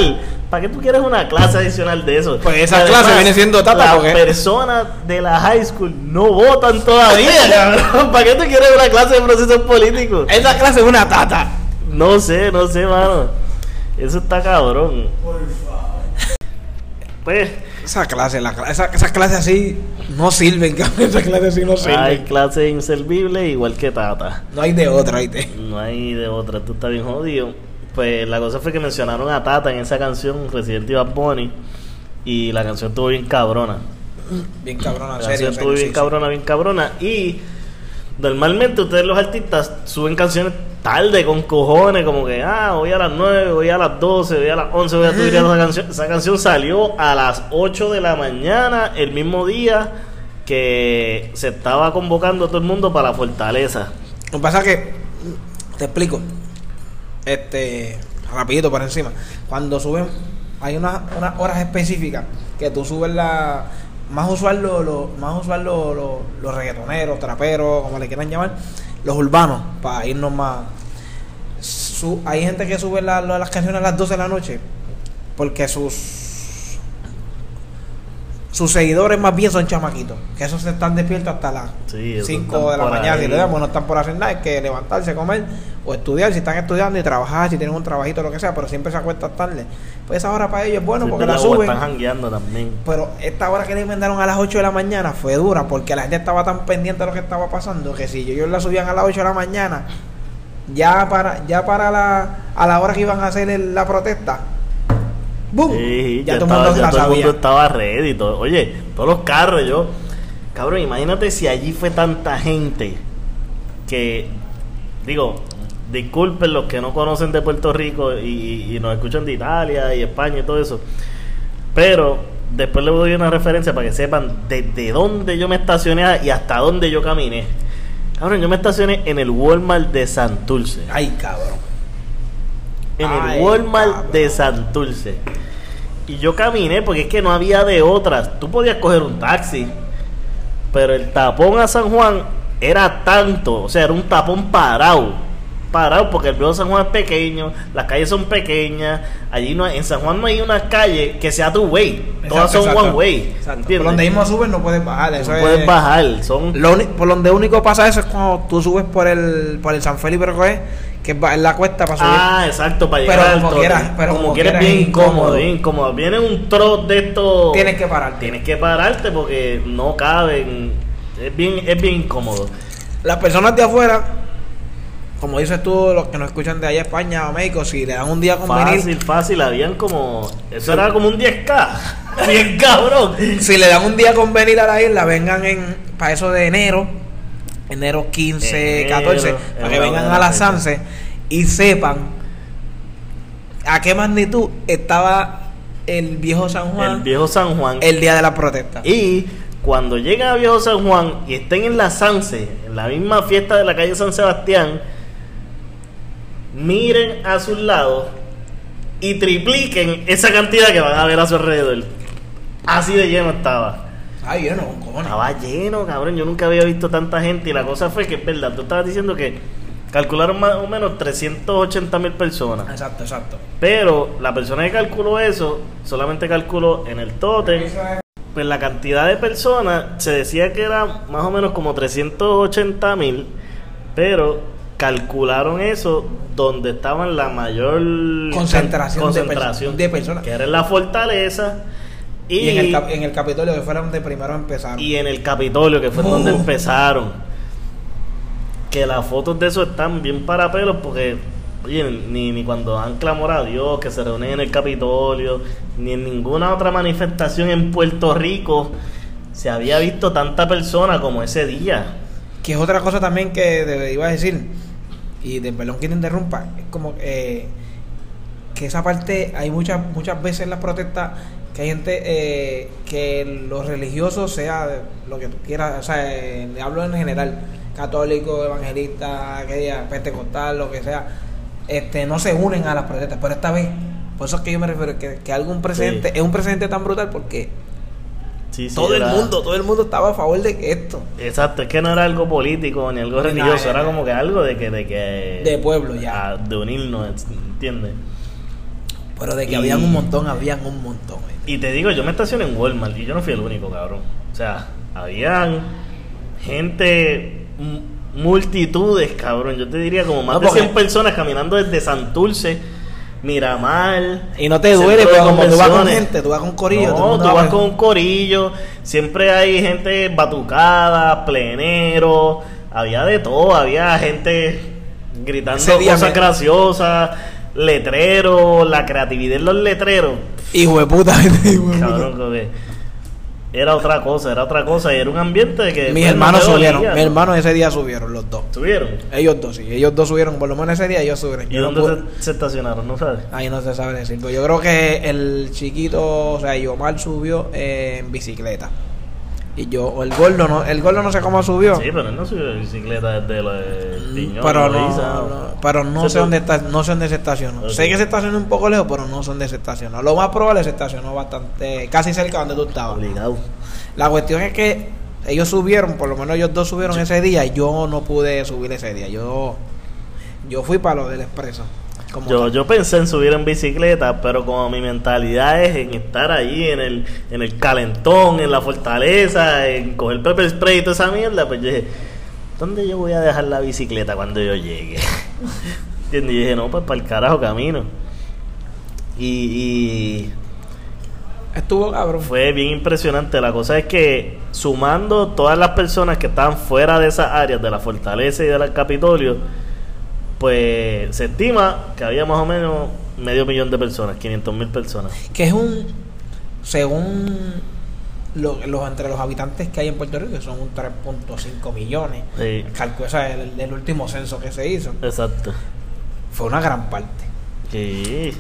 ¿Para qué tú quieres una clase adicional de eso? Pues esa además, clase viene siendo tata, Las porque- personas de la high school no votan todavía, cabrón. ¿Para qué tú quieres una clase de procesos políticos? Esa clase es una tata. No sé, no sé, mano. Eso está cabrón. Pues Esa clase, la, esa, esas clases así no sirven, cabrón. Esas clases así no sirven. hay clases inservibles igual que Tata. No hay de otra, ¿viste? No hay de otra, tú estás bien jodido. Pues la cosa fue que mencionaron a Tata en esa canción, Resident Evil Bunny. Y la canción estuvo bien cabrona. Bien cabrona, La serio. canción estuvo bien sí, cabrona, bien cabrona. Y normalmente ustedes los artistas suben canciones tarde, con cojones, como que, ah, voy a las 9, voy a las 12, voy a las 11, voy a tuitear esa canción. Esa canción salió a las 8 de la mañana, el mismo día que se estaba convocando a todo el mundo para la fortaleza. Lo que pasa es que, te explico, este, rapidito por encima, cuando suben, hay unas, unas horas específicas que tú subes la, más usual lo, lo- más usual lo- lo- los reggaetoneros, traperos, como le quieran llamar, los urbanos, para irnos más. Su- hay gente que sube la- la- las canciones a las 12 de la noche porque sus sus seguidores más bien son chamaquitos, que esos se están despiertos hasta las Sí, esos 5 están de la mañana, si le damos, no están por hacer nada, hay que levantarse, comer o estudiar, si están estudiando y trabajar, si tienen un trabajito, lo que sea, pero siempre se acuestan tarde. Pues esa hora para ellos es bueno Sí, porque la suben. están jangueando también. Pero esta hora que le mandaron a las 8 de la mañana fue dura porque la gente estaba tan pendiente de lo que estaba pasando que si ellos la subían a las 8 de la mañana, ya para ya para la, a la hora que iban a hacer el- la protesta, ¡boom! Sí, ya, ya, todo el estaba- ya todo el mundo estaba ready. todo. Oye, todos los carros, yo. Cabrón, imagínate si allí fue tanta gente que. Digo, disculpen los que no conocen de Puerto Rico y, y nos escuchan de Italia y España y todo eso. Pero después les doy una referencia para que sepan desde dónde yo me estacioné y hasta dónde yo caminé. Cabrón, yo me estacioné en el Walmart de Santurce Ay, cabrón. en Ay, el Walmart cabrón. de Santurce. Y yo caminé porque es que no había de otras. Tú podías coger un taxi, pero el tapón a San Juan era tanto, o sea, era un tapón parado, parado porque el viejo San Juan es pequeño, las calles son pequeñas, allí no hay- en San Juan no hay una calle que sea two way, todas Exacto, son exacto. one way. Por donde mismo subes no puedes bajar. Eso no es- puedes bajar, son Lo por donde único pasa eso es cuando tú subes por el, por el San Felipe Recoge, que es la cuesta para subir. Ah, exacto, para Pero llegar al como quieras, pero como como quieras quieras bien es incómodo, incómodo. bien incómodo. Viene un trot de estos Tienes que pararte. Tienes que pararte porque no caben. Es bien, es bien incómodo. Las personas de afuera, como dices tú, los que nos escuchan de allá España o México, si le dan un día con Fácil, venir, fácil, habían como. Eso era como un 10k. Bien cabrón. si le dan un día con venir a la isla, vengan en para eso de enero, enero 15, Enero, 14, es para que vengan a la. Sanse y sepan a qué magnitud estaba el viejo San Juan El viejo San Juan. el día de la protesta. Y cuando lleguen a Viejo San Juan y estén en la Sanse, en la misma fiesta de la calle San Sebastián, miren a sus lados y tripliquen esa cantidad que van a ver a su alrededor. Así de lleno estaba. Ay, yo no, cojones. Estaba lleno, cabrón. Yo nunca había visto tanta gente. Y la cosa fue que, es verdad, tú estabas diciendo que calcularon más o menos 380 mil personas. Exacto, exacto. Pero la persona que calculó eso solamente calculó en el totem. Pues la cantidad de personas se decía que era más o menos como 380 mil. Pero calcularon eso donde estaban la mayor Concentración de concentración perso- de personas. Que era en la fortaleza. Y, Y, en, el, cap- en el Capitolio, que fueron donde primero empezaron. y en el Capitolio, que fue donde empezaron. Que las fotos de eso están bien para pelos porque, oye, ni, ni cuando han clamor a Dios, que se reúnen en el Capitolio, ni en ninguna otra manifestación en Puerto Rico se había visto tanta persona como ese día. Que es otra cosa también que iba a decir, y de perdón que te interrumpa, es como eh, que esa parte, hay muchas muchas veces en las protestas que hay gente eh, que los religiosos, sea lo que tú quieras, o sea, eh, hablo en general, católico, evangelista, que diga, pentecostal, lo que sea, este no se unen a las protestas, pero esta vez, por eso es que yo me refiero, que, que algún presidente, Sí. es un presidente tan brutal porque Sí, sí, todo el mundo, todo el mundo estaba a favor de esto, Exacto, es que no era algo político ni algo religioso, era era- como que algo de que... De, que, De pueblo, ya. ah, De unirnos, ¿entiendes? pero de que Y- habían un montón, habían un montón. Y te digo, yo me estacioné en Walmart y yo no fui el único, cabrón. O sea, habían gente, multitudes, cabrón. Yo te diría como más No, de porque- 100 personas caminando desde Santurce, Miramar. Y no te duele, de porque como tú vas con gente, tú vas con corillo. No, tú va vas con- un corillo. Siempre hay gente batucada, plenero. Había de todo. Había gente gritando cosas me- graciosas. Letreros, la creatividad en los letreros. Hijo de puta, hijo de puta. Cabrón, era otra cosa, era otra cosa. Y era un ambiente que. Mis pues, hermanos subieron, mis ¿no? hermanos ese día subieron, los dos. ¿Subieron? Ellos dos, sí, ellos dos subieron, por lo menos ese día ellos subieron. ¿Y Yo dónde se, se estacionaron? ¿No sabes? Ahí no se sabe decir, pero yo creo que el chiquito, o sea, Yomar subió eh, en bicicleta. Y yo, o el gordo no, el gordo no sé cómo subió. Sí, pero él no subió de bicicleta desde de Piñón. Pero no, pero no sé dónde está, no sé dónde se estacionó. Ok. Sé que se estacionó un poco lejos, pero no sé dónde se estacionó. Lo más probable se estacionó bastante, casi cerca donde tú estabas. Obligado. La cuestión es que ellos subieron, por lo menos ellos dos subieron ese día y yo no pude subir ese día. Yo yo fui para lo del expreso. Como Yo, tal. yo pensé en subir en bicicleta, pero como mi mentalidad es en estar ahí en el, en el calentón, en la fortaleza, en coger pepper spray y toda esa mierda, pues yo dije, ¿dónde yo voy a dejar la bicicleta cuando yo llegue? ¿Entiendes? Y dije, no, pues para el carajo camino. Y, y Estuvo cabrón. fue bien impresionante. La cosa es que sumando todas las personas que estaban fuera de esas áreas, de la fortaleza y del Capitolio, pues se estima que había más o menos medio millón de personas, 500 mil personas. Que es un, según lo- los entre los habitantes que hay en Puerto Rico, que son un 3.5 millones. Sí, Calcu- o sea, el, el último censo que se hizo exacto. fue una gran parte. Sí,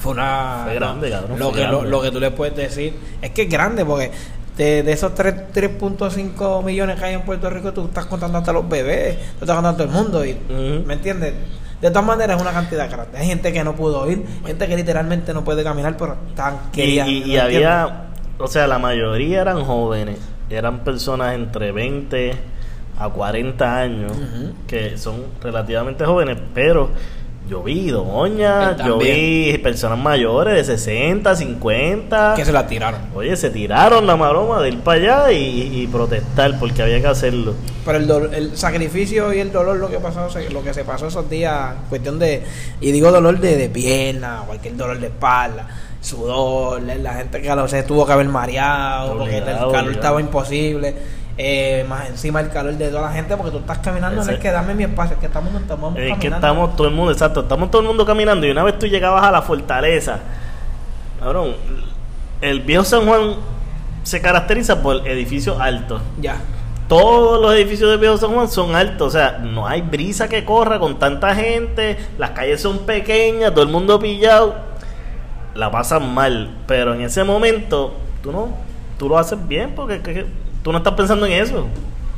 Fue una. Fue grande, cabrón, Lo fue que, lo, grande. lo que tú le puedes decir es que es grande porque de, de esos tres- 3.5 millones que hay en Puerto Rico, tú estás contando hasta los bebés, tú estás contando a todo el mundo. Y. ¿Me entiendes? De todas maneras, es una cantidad grande. Hay gente que no pudo ir, gente que literalmente no puede caminar, pero están y, querían. y- y había, o sea, la mayoría eran jóvenes, eran personas entre 20, a 40 años, que son relativamente jóvenes, pero yo vi doñas, Él yo vi personas mayores de 60, 50. Que se la tiraron. Oye, se tiraron la maroma de ir para allá y, y protestar porque había que hacerlo. Pero el, dol- el sacrificio y el dolor, lo que pasó, lo que se pasó esos días, cuestión de, y digo dolor de, de pierna, cualquier dolor de espalda, sudor, la gente que a lo- se tuvo que haber mareado, porque el calor obligado. estaba imposible, eh, más encima el calor de toda la gente, porque tú estás caminando, no Ese- es que dame mi espacio, es que estamos, estamos Es que caminando. estamos todo el mundo, exacto, estamos todo el mundo caminando y una vez tú llegabas a la fortaleza, cabrón, el viejo San Juan se caracteriza por edificios altos. Ya. Todos los edificios de Viejo San Juan son altos, o sea, no hay brisa que corra con tanta gente, las calles son pequeñas, todo el mundo pillado, la pasan mal, pero en ese momento tú no, tú lo haces bien porque que- que tú no estás pensando en eso.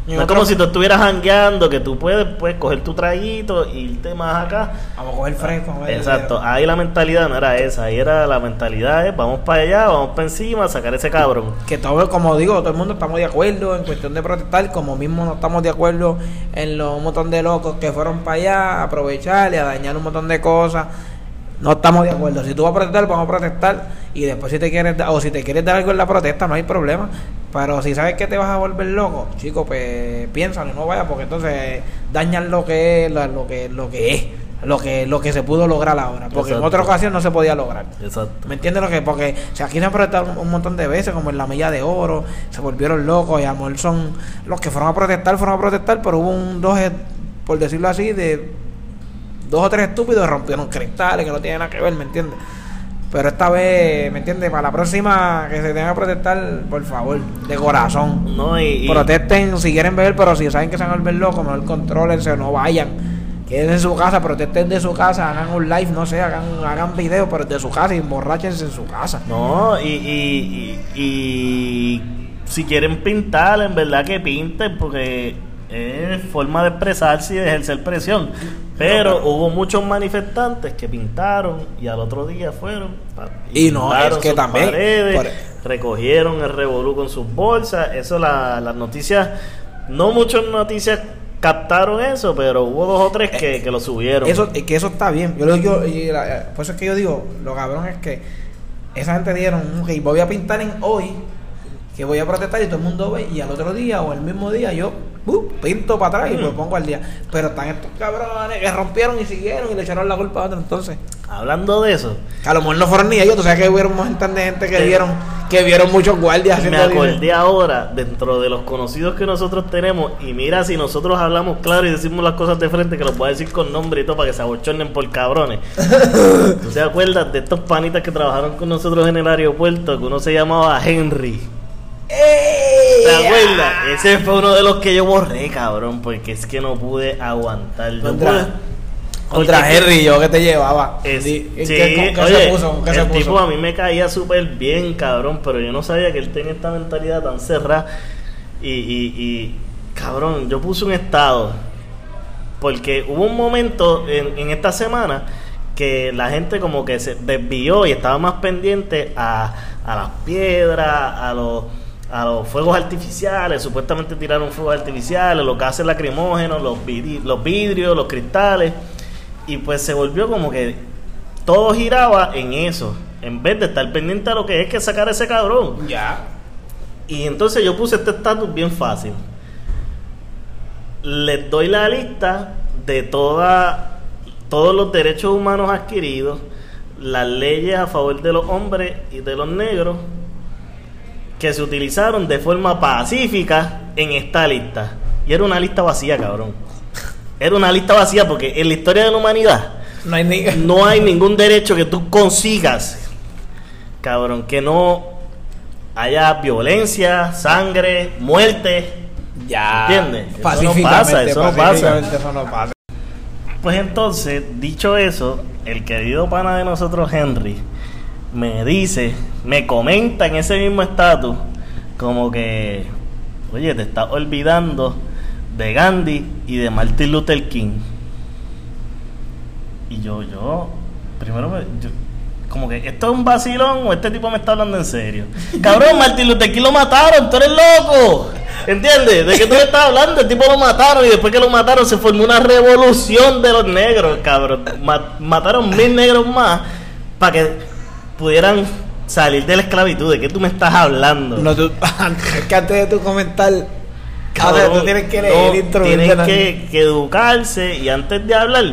No es otro- como si tú estuvieras jangueando, que tú puedes pues, coger tu traguito e irte más acá. Vamos a coger fresco. Exacto, ahí la mentalidad no era esa, ahí era la mentalidad de vamos para allá, vamos para encima, a sacar ese cabrón. que todo, como digo, todo el mundo estamos de acuerdo en cuestión de protestar, como mismo no estamos de acuerdo en los un montón de locos que fueron para allá a aprovechar y a dañar un montón de cosas. No estamos de acuerdo. Si tú vas a protestar, vamos a protestar y después si te quieres da- o si te quieres dar algo en la protesta, no hay problema. Pero si sabes que te vas a volver loco, chico, pues piénsalo, no vayas porque entonces dañan lo que es, lo, lo que lo que es, lo que lo que se pudo lograr ahora, porque en otra ocasión no se podía lograr. Exacto. ¿Me entiendes lo que? Porque si aquí se han protestado un, montón de veces, como en la milla de oro, se volvieron locos y a son los que fueron a protestar, fueron a protestar, pero hubo un dos, por decirlo así, de dos o tres estúpidos rompieron cristales que no tienen nada que ver, ¿me entiendes? Pero esta vez, ¿me entiendes? Para la próxima que se tenga que protestar, por favor, de corazón. No, y, y- Protesten si quieren beber, pero si saben que se van a volver locos, mejor contrólense, no vayan. Quédense en su casa, protesten de su casa, hagan un live, no sé, hagan, hagan video, pero de su casa y emborráchense en su casa. No, y, y, y, y si quieren pintar, en verdad que pinten, porque es forma de expresarse y de ejercer presión. Pero No, hubo muchos manifestantes que pintaron y al otro día fueron. Y no, es que también, paredes, por- recogieron el revolú con sus bolsas. Eso, la- las noticias, no muchas noticias captaron eso, pero hubo dos o tres que, que lo subieron. Eso, es que eso está bien. Yo lo digo, y la- por eso es que yo digo, lo cabrón es que esa gente dijeron, ok, voy a pintar en hoy, que voy a protestar y todo el mundo ve, y al otro día o el mismo día yo uh, pinto para atrás y me Mm. pongo al día. Pero están estos cabrones que rompieron y siguieron y le echaron la culpa a otro. Entonces, Hablando de eso, a lo mejor no fueron ni ellos, tú sabes que hubieron un montón de gente que vieron, que vieron muchos guardias Me haciendo acordé ahora, dentro de los conocidos que nosotros tenemos, y mira si nosotros hablamos claro y decimos las cosas de frente, que los voy a decir con nombre y todo para que se abochornen por cabrones. ¿Tú te acuerdas de estos panitas que trabajaron con nosotros en el aeropuerto? Que uno se llamaba Henry. ¡Ey! ¿Te acuerdas? Ese fue uno de los que yo borré, cabrón, porque es que no pude aguantar. Yo Contra- Contra Henry, yo que te llevaba. Es- sí, ¿qué- ¿Qué, qué oye, se puso? ¿Qué se el puso? tipo a mí me caía súper bien, cabrón, pero yo no sabía que él tenía esta mentalidad tan cerrada. Y, y, y, cabrón, yo puse un estado. Porque hubo un momento en, en esta semana que la gente como que se desvió y estaba más pendiente a, a las piedras, a los, a los fuegos artificiales, supuestamente tiraron fuegos artificiales, los gases lacrimógenos, los, vidri- los vidrios, los cristales, y pues se volvió como que todo giraba en eso, en vez de estar pendiente a lo que es que sacar a ese cabrón. Ya. Y entonces yo puse este estatus bien fácil. Les doy la lista de toda, todos los derechos humanos adquiridos, las leyes a favor de los hombres y de los negros que se utilizaron de forma pacífica en esta lista. Y era una lista vacía, cabrón. Era una lista vacía porque en la historia de la humanidad No hay ni. no hay ningún derecho que tú consigas, cabrón, que no haya violencia, sangre, muerte. Ya. ¿Entiendes? Eso no pasa, eso no pasa. eso no pasa. Pues entonces, dicho eso, el querido pana de nosotros, Henry, me dice, me comenta en ese mismo estatus, como que, oye, te estás olvidando de Gandhi y de Martin Luther King. Y yo, yo, primero, me- yo, como que esto es un vacilón o este tipo me está hablando en serio. Cabrón, Martín Luther King lo mataron, tú eres loco. ¿Entiendes? ¿De qué tú me estás hablando? El tipo lo mataron y después que lo mataron se formó una revolución de los negros, cabrón. Ma- mataron mil negros más para que pudieran salir de la esclavitud. ¿De qué tú me estás hablando? No, tú, es que antes de tu comentar, Cabrón, tú tienes que leer no, Tienes que, que educarse y antes de hablar,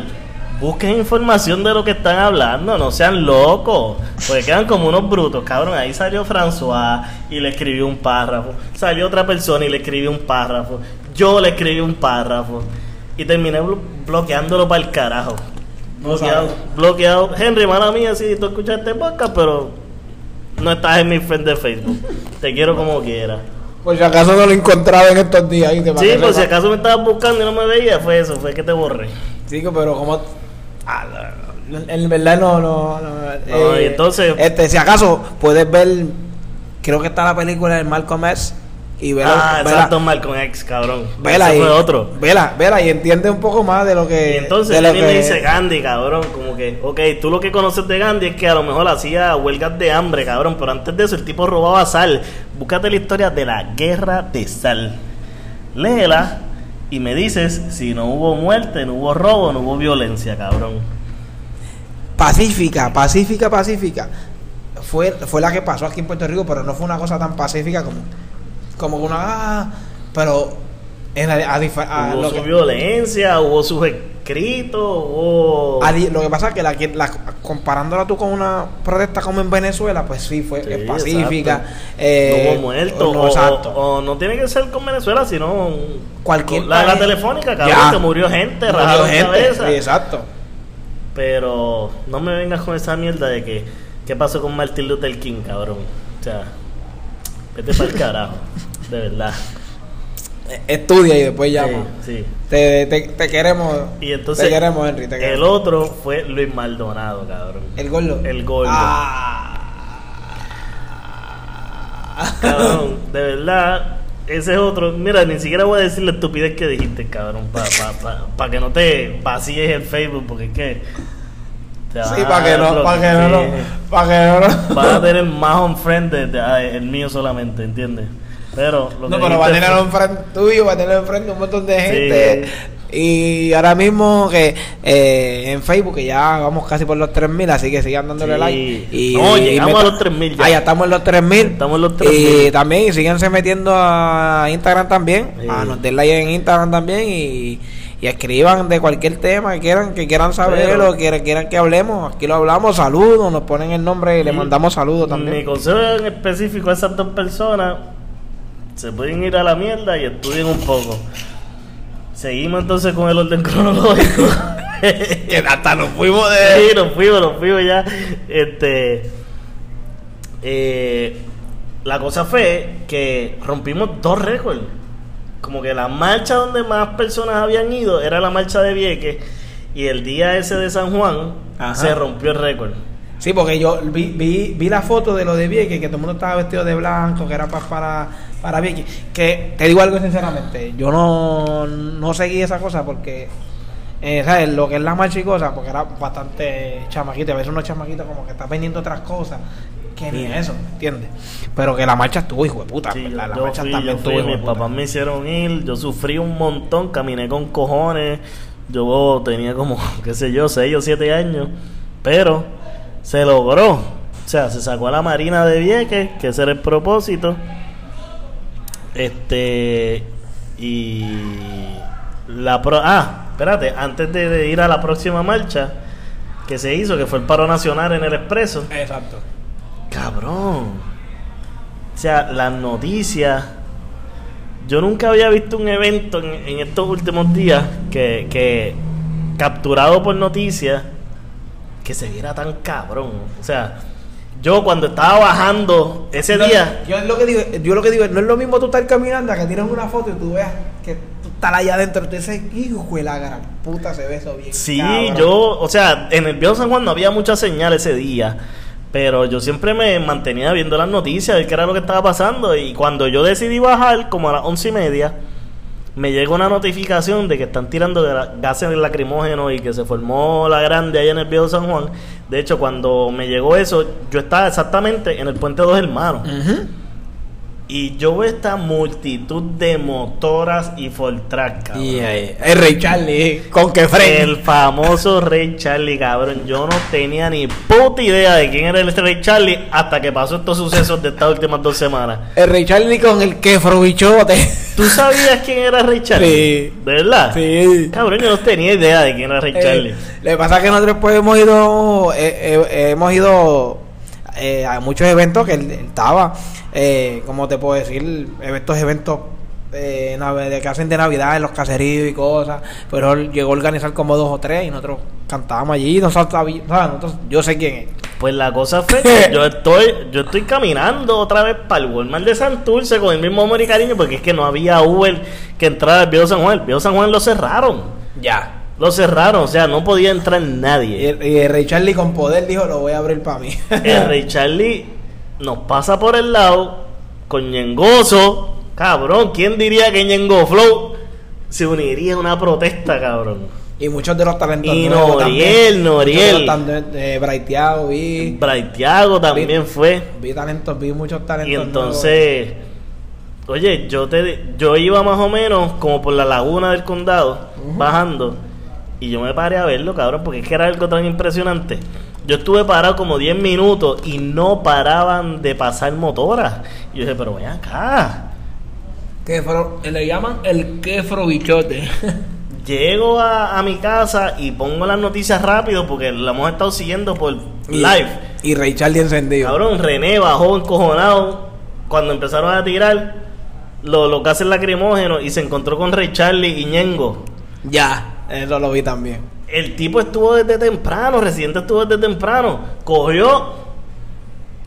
busquen información de lo que están hablando, no sean locos, porque quedan como unos brutos, cabrón. Ahí salió François y le escribió un párrafo, salió otra persona y le escribió un párrafo, yo le escribí un párrafo y terminé blo- bloqueándolo para el carajo. Bloqueado, bloqueado. Henry, mala mía, si tú escuchas este podcast, pero no estás en mi friend de Facebook. Te quiero como quiera. Por si acaso no lo encontraba en estos días. ¿viste? Para Sí, por si acaso me estabas buscando y no me veía, fue eso, fue que te borré. Sí, pero como. Ah, en verdad no. no, y entonces- Este, si acaso puedes ver. Creo que está la película de Malcolm X. Y vela. ah, vela- exacto, Malcolm X, cabrón. Vela Ese y, fue otro. Vela, vela y entiende un poco más de lo que. Y entonces él me dice Gandhi, cabrón, como que, ok, tú lo que conoces de Gandhi es que a lo mejor hacía huelgas de hambre, cabrón, pero antes de eso el tipo robaba sal. Búscate la historia de la guerra de sal. Léela y me dices si no hubo muerte, no hubo robo, no hubo violencia, cabrón. Pacífica, pacífica, pacífica. Fue, fue la que pasó aquí en Puerto Rico, pero no fue una cosa tan pacífica como, como una. ah, pero en la- a hubo su que, violencia, hubo sus escritos, hubo... lo que pasa es que la, que- la- comparándola tú con una protesta como en Venezuela, pues sí, fue Sí, pacífica. eh, no hubo muertos. no, o, exacto. o- o no tiene que ser con Venezuela, sino Cualquier la, telefónica, cabrón, que murió gente, Murió gente, sí, exacto. Pero no me vengas con esa mierda de que qué pasó con Martin Luther King, cabrón. O sea, vete para el carajo, de verdad. Estudia y después llama. Sí, sí. Te, te, te queremos. Y entonces te queremos, Henry. Te el otro fue Luis Maldonado, cabrón. El gordo. El gordo. Ah. Cabrón, de verdad, ese es otro. Mira, ni siquiera voy a decir la estupidez que dijiste, cabrón, para pa, pa, pa que no te vacíes el Facebook, porque es que. Sí, para que no, para que no, bloquear. no, para que no, no. Vas a tener más on friend de, de- ah, el mío solamente, ¿entiendes? Pero lo No, que pero va a tener fue- enfrente tuyo, va a tener enfrente un montón de Sí. gente. Y ahora mismo que eh, en Facebook, que ya vamos casi por los 3000, así que sigan dándole Sí. like. Y, No, y llegamos meta- a los 3000 ya. Ah, ya estamos en los 3000. Estamos en los Y 3000. también síganse metiendo a Instagram también. Sí. A nos den like en Instagram también. Y, y escriban de cualquier tema que quieran que quieran saber Pero- o quieran, quieran que hablemos. Aquí lo hablamos, saludos, nos ponen el nombre y le Y mandamos saludos Mi también. consejo en específico a esas dos personas se pueden ir a la mierda y estudien un poco. Seguimos entonces con el orden cronológico. Que hasta nos fuimos Sí, nos fuimos, nos fuimos ya. Este. eh, la cosa fue que rompimos dos récords. Como que la marcha donde más personas habían ido era la marcha de Vieques. Y el día ese de San Juan Ajá. se rompió el récord. Sí, porque yo vi, vi, vi la foto de lo de Vieques, que todo el mundo estaba vestido de blanco, que era pa- para, para Vieques. Que te digo algo sinceramente, yo no, no seguí esa cosa porque, eh, ¿sabes? Lo que es la marcha y cosas, porque era bastante chamaquito. A veces unos chamaquitos como que están vendiendo otras cosas que ni eso, ¿entiendes? Pero que la marcha estuvo, hijo de puta. Sí, la yo marcha fui, también yo fui, estuvo, mis papás me hicieron ir, yo sufrí un montón, caminé con cojones, yo tenía como, qué sé yo, 6 o 7 años, pero se logró, o sea, se sacó a la Marina de Vieques, que ese era el propósito, este, y la pro, ah, espérate, antes de, de ir a la próxima marcha que se hizo, que fue el paro nacional en el expreso, Exacto. Cabrón. O sea, las noticias. Yo nunca había visto un evento en, en estos últimos días que, que capturado por noticias que se viera tan cabrón. O sea, yo cuando estaba bajando ese día. Yo, lo que digo, yo lo que digo, no es lo mismo tú estar caminando a que tienes una foto y tú veas que tú estás allá adentro. Tú dices, hijo de la gran puta, se ve eso bien. Sí, cabrón". yo, o sea, en el viejo San Juan no había mucha señal ese día, pero yo siempre me mantenía viendo las noticias de qué era lo que estaba pasando y cuando yo decidí bajar, como a las once y media, me llega una notificación de que están tirando gases lacrimógenos y que se formó la grande allá en el viejo San Juan. De hecho, cuando me llegó eso, yo estaba exactamente en el puente Dos Hermanos. Ujú. Y yo veo esta multitud de motoras y Fortrack, cabrón. Y ahí, el Rey Charlie, con que frente. El famoso Rey Charlie, cabrón. Yo no tenía ni puta idea de quién era el Rey Charlie hasta que pasó estos sucesos de estas últimas dos semanas. El Rey Charlie con el quefro bichote. ¿Tú sabías quién era Rey Charlie? Sí. ¿De verdad? Sí. Cabrón, yo no tenía idea de quién era Rey Eh, Charlie. lo que pasa es que nosotros pues hemos ido eh, eh, hemos ido eh, a muchos eventos que él, él estaba eh, como te puedo decir estos eventos eh, de que hacen de navidad en los caseríos y cosas pero él llegó a organizar como dos o tres y nosotros cantábamos allí. Nosotros- yo sé quién es Pues la cosa fue que yo estoy, yo estoy caminando otra vez para el Walmart de Santurce con el mismo amor y cariño porque es que no había Uber que entrara al Viejo San Juan. El Viejo San Juan lo cerraron. ya Lo cerraron, o sea, no podía entrar nadie. y el Rey Charlie con poder dijo lo voy a abrir para mí El Rey Charlie nos pasa por el lado con Ñengoso. Cabrón, ¿quién diría que Ñengo Flow se uniría a una protesta, cabrón? y muchos de los talentos Y Noriel. Noriel. Eh, Braithiago, vi Braithiago también fue. Vi talentos, vi muchos talentos. Y entonces, oye, yo te yo iba más o menos como por la laguna del condado, bajando, y yo me paré a verlo, cabrón, porque es que era algo tan impresionante. Yo estuve parado como 10 minutos y no paraban de pasar motoras. Y yo dije, pero ven acá. nuevos. Que le llaman el quefro bichote. Llego a, a mi casa y pongo las noticias rápido porque la hemos estado siguiendo por Y- live. Y Rey Charlie encendido. Cabrón, René bajó encojonado cuando empezaron a tirar los, los gases lacrimógenos y se encontró con Rey Charlie y Ñengo. Ya, eso lo vi también. El tipo estuvo desde temprano, Residente estuvo desde temprano. Cogió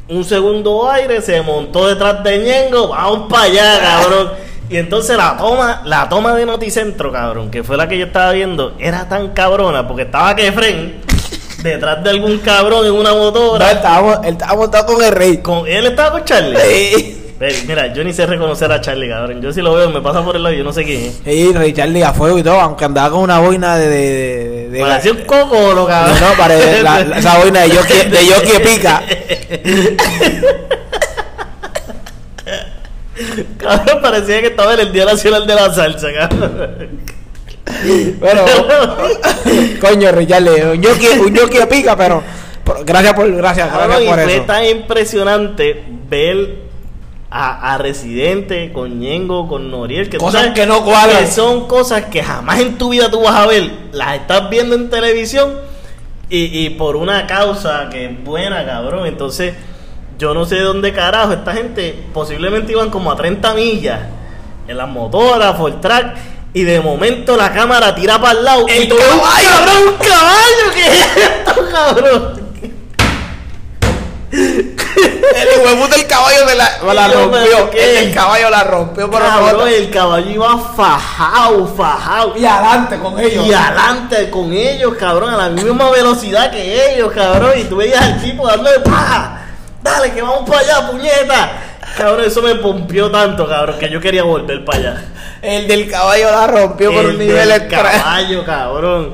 un segundo aire, se montó detrás de Ñengo, vamos para allá, cabrón. Y entonces la toma, la toma de Noticentro, cabrón, que fue la que yo estaba viendo, era tan cabrona porque estaba Kefren detrás de algún cabrón en una No, motora. él, estaba, él estaba montado con el Rey. Con, él estaba con Charlie. Sí. Mira, yo ni sé reconocer a Charlie, cabrón. Yo si lo veo, me pasa por el lado y yo no sé quién es. Sí, Rey Charlie a fuego y todo, aunque andaba con una boina de. de, de, Parecía un coco, ¿no, cabrón? No, no, parece la- la- esa boina de Yoki, de Yoki Pica. Cabrón, parecía que estaba en el Día Nacional de la Salsa, cabrón. Pero, coño, Rey Charlie, un Yoki, un Yoki Pica, pero. pero gracias por, gracias, Cabrón, gracias por fue eso. tan impresionante ver a, a Residente con Ñengo, con Noriel, que Cosas sabes que no cuadran. que son cosas que jamás en tu vida tú vas a ver. Las estás viendo en televisión y, y por una causa que es buena, cabrón. Entonces, yo no sé de dónde carajo. Esta gente posiblemente iban como a 30 millas en las motoras, track Y de momento la cámara tira para el lado. ¡El y tú caballo! cabrón, un caballo! ¿Qué es esto, cabrón? El huevuto del caballo de la, rompió. El caballo la rompió por Cabrón, el caballo iba fajado, fajado. Y adelante con ellos. Y adelante con ellos, cabrón, a la misma velocidad que ellos, cabrón. Y tú veías al tipo dándole pa, dale que vamos para allá, puñeta. Cabrón, eso me pompió tanto, cabrón, que yo quería volver para allá. El del caballo la rompió por un nivel del extra. caballo, cabrón.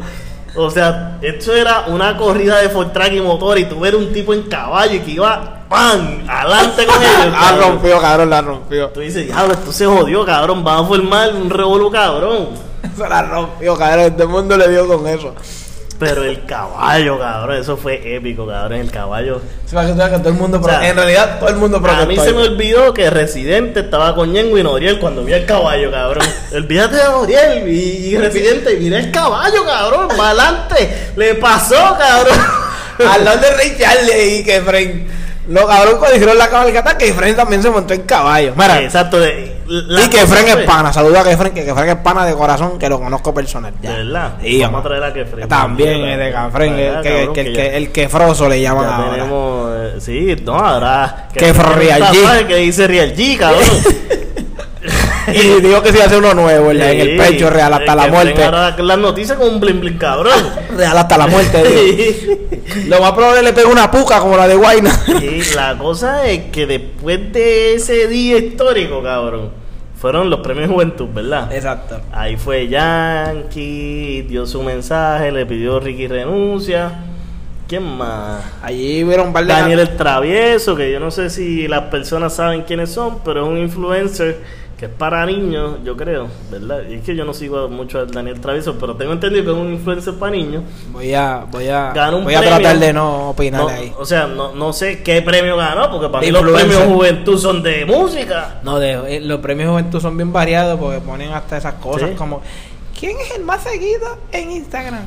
O sea, esto era una corrida de Fortrack y motor y tú ver un tipo en caballo y que iba ¡pam! adelante con ellos. La rompió, cabrón, la rompió. Tú dices, diablo, esto se jodió, cabrón. Vamos a formar un revolú, cabrón. Se la rompió, cabrón. El mundo le dio con eso. Pero el caballo, cabrón, eso fue épico, cabrón. El caballo. Se va a que todo el mundo. O sea, pro- en realidad, todo el mundo A protestó mí se me olvidó que Residente estaba con Ñengo y Noriel cuando vi el caballo, cabrón. Olvídate de Noriel y, y Residente. Y mira el caballo, cabrón. Va adelante. Le pasó, cabrón. Al lado de Ray y que Fren. Lo cabrón cuando hicieron la cabalgata, que Fren también se montó en caballo. Mira, Exacto. de- y que cosa Fren es pana. Saluda a que Fren, que, que Fren es pana de corazón, que lo conozco personal. De verdad. Sí, Vamos a traer a Kefren. También es de Cafren, el que, cabrón, que, el que, el quefroso le llaman Ya ahora. tenemos, eh, sí, no, ahora. Fue Real G. que dice Real G, cabrón. Y digo que si hace uno nuevo en, el pecho, real hasta la muerte. Las noticias con un blin blin cabrón. Real hasta la muerte, digo. Lo más probable le pega una puca como la de Guayna. La cosa es que después de ese día histórico, cabrón, fueron los premios Juventud, ¿verdad? Exacto. Ahí fue Yankee, dio su mensaje, le pidió Ricky renuncia. ¿Quién más? Allí vieron par Daniel el Travieso, que yo no sé si las personas saben quiénes son, pero es un influencer que es para niños, yo creo, ¿verdad? Y es que yo no sigo mucho a Daniel Travieso, pero tengo entendido que es un influencer para niños. Voy a, voy a, Ganó un voy a premio. tratar de no opinar No, ahí. o sea, no, no sé qué premio ganó, porque para De mí los premios Juventud son de música. No, de, eh, los premios Juventud son bien variados porque ponen hasta esas cosas Sí. como ¿Quién es el más seguido en Instagram?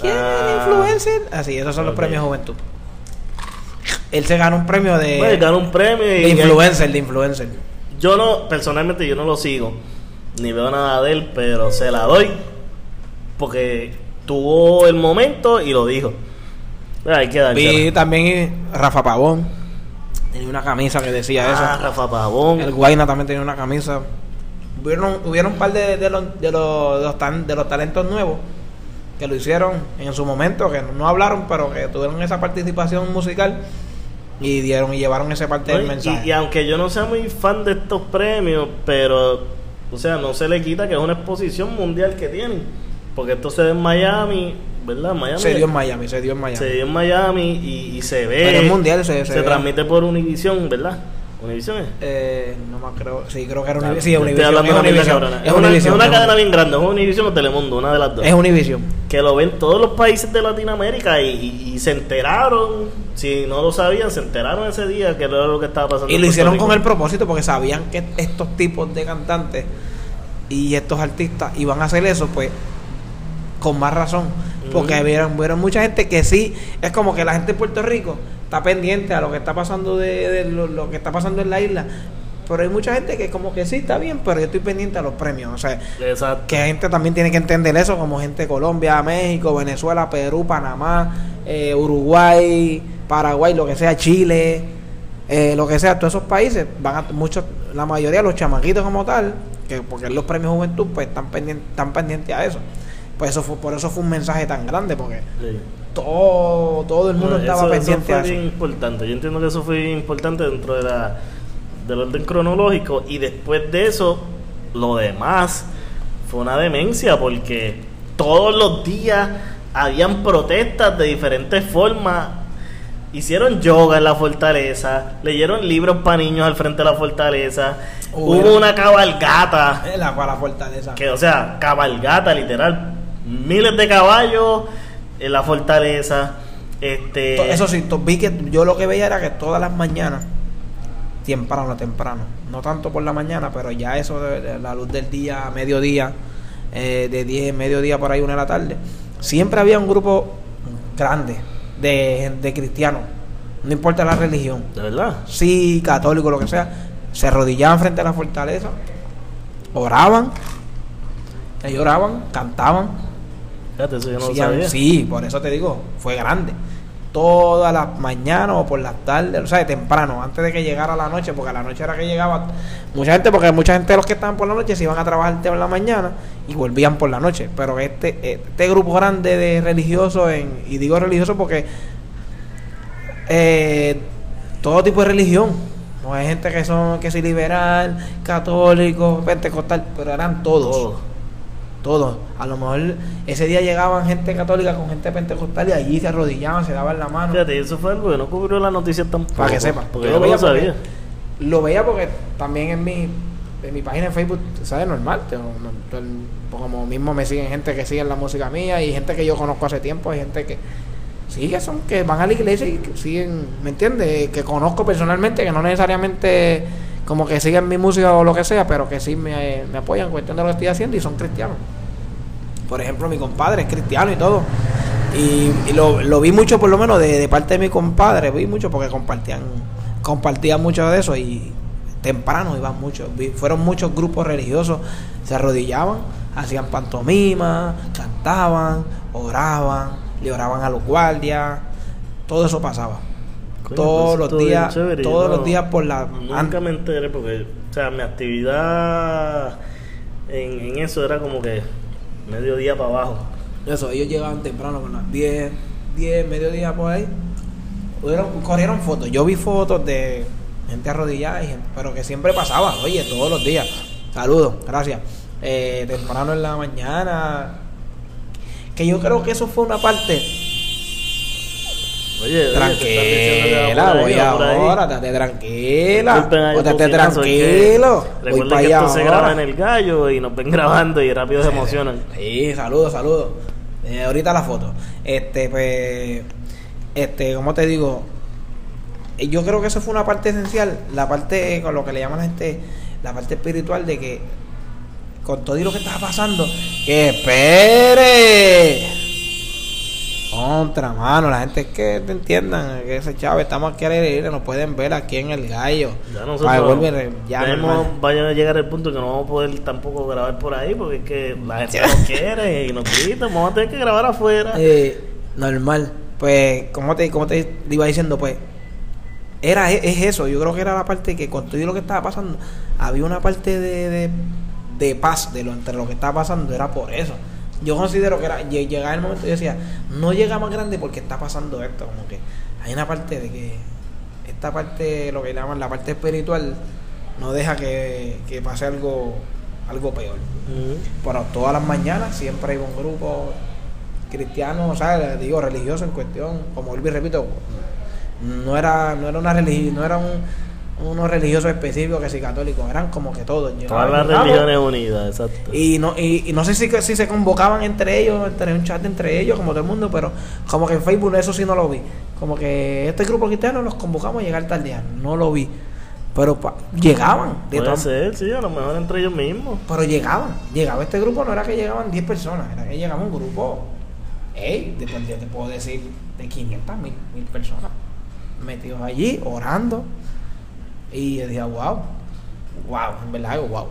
¿Quién es Ah. el influencer? Así, esos son los premios Juventud. Él se ganó un premio de, Pues, ganó un premio y de influencer, de influencer. Yo no, personalmente yo no lo sigo, ni veo nada de él, pero se la doy porque tuvo el momento y lo dijo. Hay que Vi también Rafa Pavón. Tenía una camisa que decía Ah, eso. Rafa Pavón. El Guayna también tenía una camisa. Hubieron, hubieron un par de, de los, de, los, de los tan- de los talentos nuevos que lo hicieron en su momento, que no hablaron, pero que tuvieron esa participación musical y dieron y llevaron esa parte ¿no? del mensaje. Y, aunque yo no sea muy fan de estos premios, pero, o sea, no se le quita que es una exposición mundial que tienen. Porque esto se ve en Miami, ¿verdad? Miami. se dio en Miami, se dio en Miami. Se dio en Miami y, y se ve. Pero es mundial, se- se se transmite por Univision, ¿verdad? Univision es. Eh, no más creo, sí, creo que era Univision. Sí, estoy Univision. hablando Es de una. Es una, es una cadena bien grande, es Univision o Telemundo, una de las dos. Es Univision. Que lo ven todos los países de Latinoamérica y, y- y se enteraron, si no lo sabían, se enteraron ese día que era lo que estaba pasando. Y lo hicieron Rico. con el propósito porque sabían que estos tipos de cantantes y estos artistas iban a hacer eso, pues con más razón. Porque vieron, vieron mucha gente que sí, es como que la gente de Puerto Rico está pendiente a lo que está pasando de, de lo, lo que está pasando en la isla. Pero hay mucha gente que como que sí está bien, pero yo estoy pendiente a los premios. O sea, Exacto. que gente también tiene que entender eso, como gente de Colombia, México, Venezuela, Perú, Panamá, eh, Uruguay, Paraguay, lo que sea, Chile, eh, lo que sea, todos esos países van a muchos, la mayoría de los chamaquitos como tal, que porque los premios juventud pues están pendientes, están pendientes a eso. Pues eso fue, por eso fue un mensaje tan grande, porque Sí. Todo, todo el mundo No, estaba eso- pendiente eso a fue bien importante. Yo entiendo que eso fue importante dentro de la, del orden cronológico. Y después de eso, lo demás fue una demencia porque todos los días habían protestas de diferentes formas. Hicieron yoga en la fortaleza, leyeron libros para niños al frente de la fortaleza. Hubo- Hubo una cabalgata La, la fortaleza. que o sea, cabalgata literal, miles de caballos en la fortaleza. Este Eso sí, vi que yo lo que veía era que todas las mañanas, temprano, temprano, no tanto por la mañana, pero ya eso de, de la luz del día, mediodía, eh, de 10, mediodía por ahí, una de la tarde, siempre había un grupo grande de, de cristianos, no importa la religión, de verdad. sí, católico, lo que sea, se arrodillaban frente a la fortaleza, oraban, ellos oraban, cantaban, Fíjate, eso yo no lo Hacían- sabía. Sí, por eso te digo, fue grande. Todas las mañanas o por las tardes, o sea, temprano, antes de que llegara la noche, porque a la noche era que llegaba mucha gente, porque mucha gente de los que estaban por la noche se iban a trabajar por la mañana y volvían por la noche. Pero este, este grupo grande de religiosos, en, y digo religiosos porque eh, todo tipo de religión, no hay gente que son que soy liberal, católico, pentecostal, pero eran todos Todo. Todos. A lo mejor ese día llegaban gente católica con gente pentecostal y allí se arrodillaban, se daban la mano. Fíjate, eso fue algo que no cubrió la noticia tampoco. Para que sepan. Porque Yo lo veía porque-. Lo veía porque también en mi, en mi página de Facebook, ¿sabes? Normal. te- como mismo me siguen gente que sigue la música mía y gente que yo conozco hace tiempo, hay gente que sí que son, que van a la iglesia y que siguen, ¿me entiendes? Que conozco personalmente, que no necesariamente como que siguen mi música o lo que sea, pero que sí me, me apoyan cuestión de lo que estoy haciendo y son cristianos. Por ejemplo, mi compadre es cristiano y todo. Y, lo, lo vi mucho, por lo menos, de, parte de mi compadre. Vi mucho porque compartían compartían mucho de eso y temprano iban muchos. Fueron muchos grupos religiosos, se arrodillaban, hacían pantomima, cantaban, oraban, le oraban a los guardias. Todo eso pasaba. Coño, todos pues, los días, chévere, todos no- los días por la Nunca me enteré porque, o sea, mi actividad en, en eso era como que mediodía para abajo. Eso, ellos llegaban temprano con las 10, 10, mediodía por ahí. Hubieron- corrieron fotos. Yo vi fotos de gente arrodillada, y gente- pero que siempre pasaba, oye, todos los días. Saludos, gracias. Eh, temprano en la mañana. Que yo creo que eso fue una parte. Oye, oye, Tranquila, ahí, voy ahora, estate tranquila. Estate tranquilo. Recuerden que esto se graba ahora. en el gallo y nos ven grabando y rápido se emocionan. Sí, saludos, saludos. Eh, ahorita la foto. Este, pues, este, como te digo, eh, yo creo que eso fue una parte esencial, la parte con lo que le llaman la gente, la parte espiritual de que con todo y lo que estaba pasando, que espere. Contra mano, la gente es que te entiendan que ese chavo estamos aquí al aire libre, nos pueden ver aquí en el gallo. Ya Ay, nosotros vuelve, ya ya normal. hemos- vaya a llegar el punto que no vamos a poder tampoco grabar por ahí porque es que la gente nos quiere y nos grita, vamos a tener que grabar afuera. Eh, normal. Pues, como te, como te iba diciendo, pues, era e, es eso. Yo creo que era la parte que con todo lo que estaba pasando, había una parte de, de, de paz de lo entre lo que estaba pasando, era por eso. Yo considero que era, lle- llegaba el momento y decía, no llega más grande porque está pasando esto, como que hay una parte de que esta parte, lo que llaman la parte espiritual, no deja que, que pase algo, algo peor. Pero todas las mañanas siempre hay un grupo cristiano, o sea, digo religioso en cuestión, como y repito, no era, no era una religión, no era un, unos religiosos específicos que si católicos, eran como que todos. Todas las religiones unidas, exacto. Y no, y, y no sé si, si se convocaban entre ellos, entre un chat entre ellos, como todo el mundo, pero como que en Facebook eso sí no lo vi. Como que este grupo cristiano los convocamos a llegar tal día, no lo vi. Pero pa- llegaban, de Puede ser, sí, a lo mejor entre ellos mismos. pero llegaban, llegaba este grupo, no era que llegaban 10 personas, era que llegaba un grupo, hey, después yo te puedo decir, de 500 mil, mil personas metidos allí, orando. Y yo dije, wow, wow, en verdad, wow.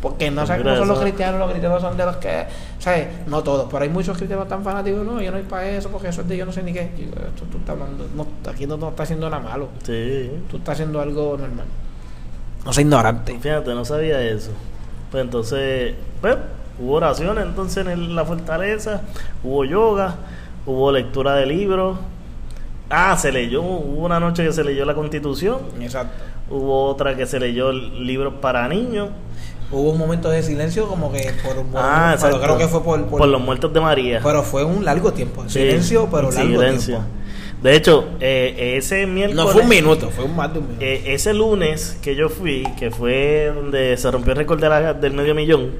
Porque no mira, cómo son los cristianos, los cristianos son de los que, ¿sabes? No todos, pero hay muchos cristianos tan fanáticos, no, yo no voy para eso, porque eso es de yo no sé ni qué. Yo digo, esto tú estás hablando, no, aquí no, no estás haciendo nada malo, Sí. tú estás haciendo algo normal. No soy ignorante. Fíjate, no sabía eso. Pues entonces, pues, hubo oraciones entonces en la fortaleza, hubo yoga, hubo lectura de libros. Ah, se leyó, hubo una noche que se leyó la constitución, Exacto. Hubo otra que se leyó libros para niños. Hubo un momento de silencio como que por un Ah, pero creo que fue por, por, los muertos de María. pero fue un largo tiempo, Sí, silencio, pero largo silencio. tiempo. De hecho, eh, ese miércoles... No fue un minuto, fue un más de un minuto. Eh, ese lunes que yo fui, que fue donde se rompió el récord de la- del medio millón,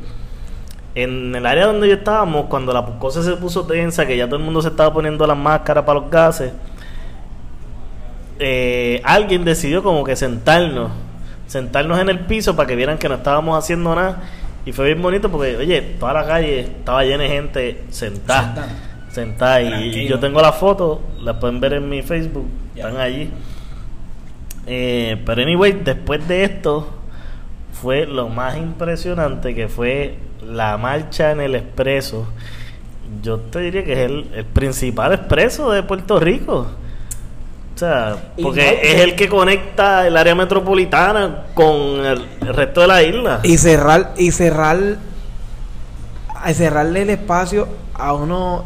en el área donde yo estábamos, cuando la cosa se puso tensa, que ya todo el mundo se estaba poniendo las máscaras para los gases, eh, alguien decidió como que sentarnos, sentarnos en el piso para que vieran que no estábamos haciendo nada. Y fue bien bonito porque, oye, toda la calle estaba llena de gente sentada. Sentada. Sentada. Y, yo tengo la foto, la pueden ver en mi Facebook, están allí. Eh, pero anyway, después de esto fue lo más impresionante que fue la marcha en el expreso. Yo te diría que es el, el principal expreso de Puerto Rico. O sea, porque no- es el que conecta el área metropolitana con el, el resto de la isla. Y cerrar, y cerrar, a cerrarle el espacio a uno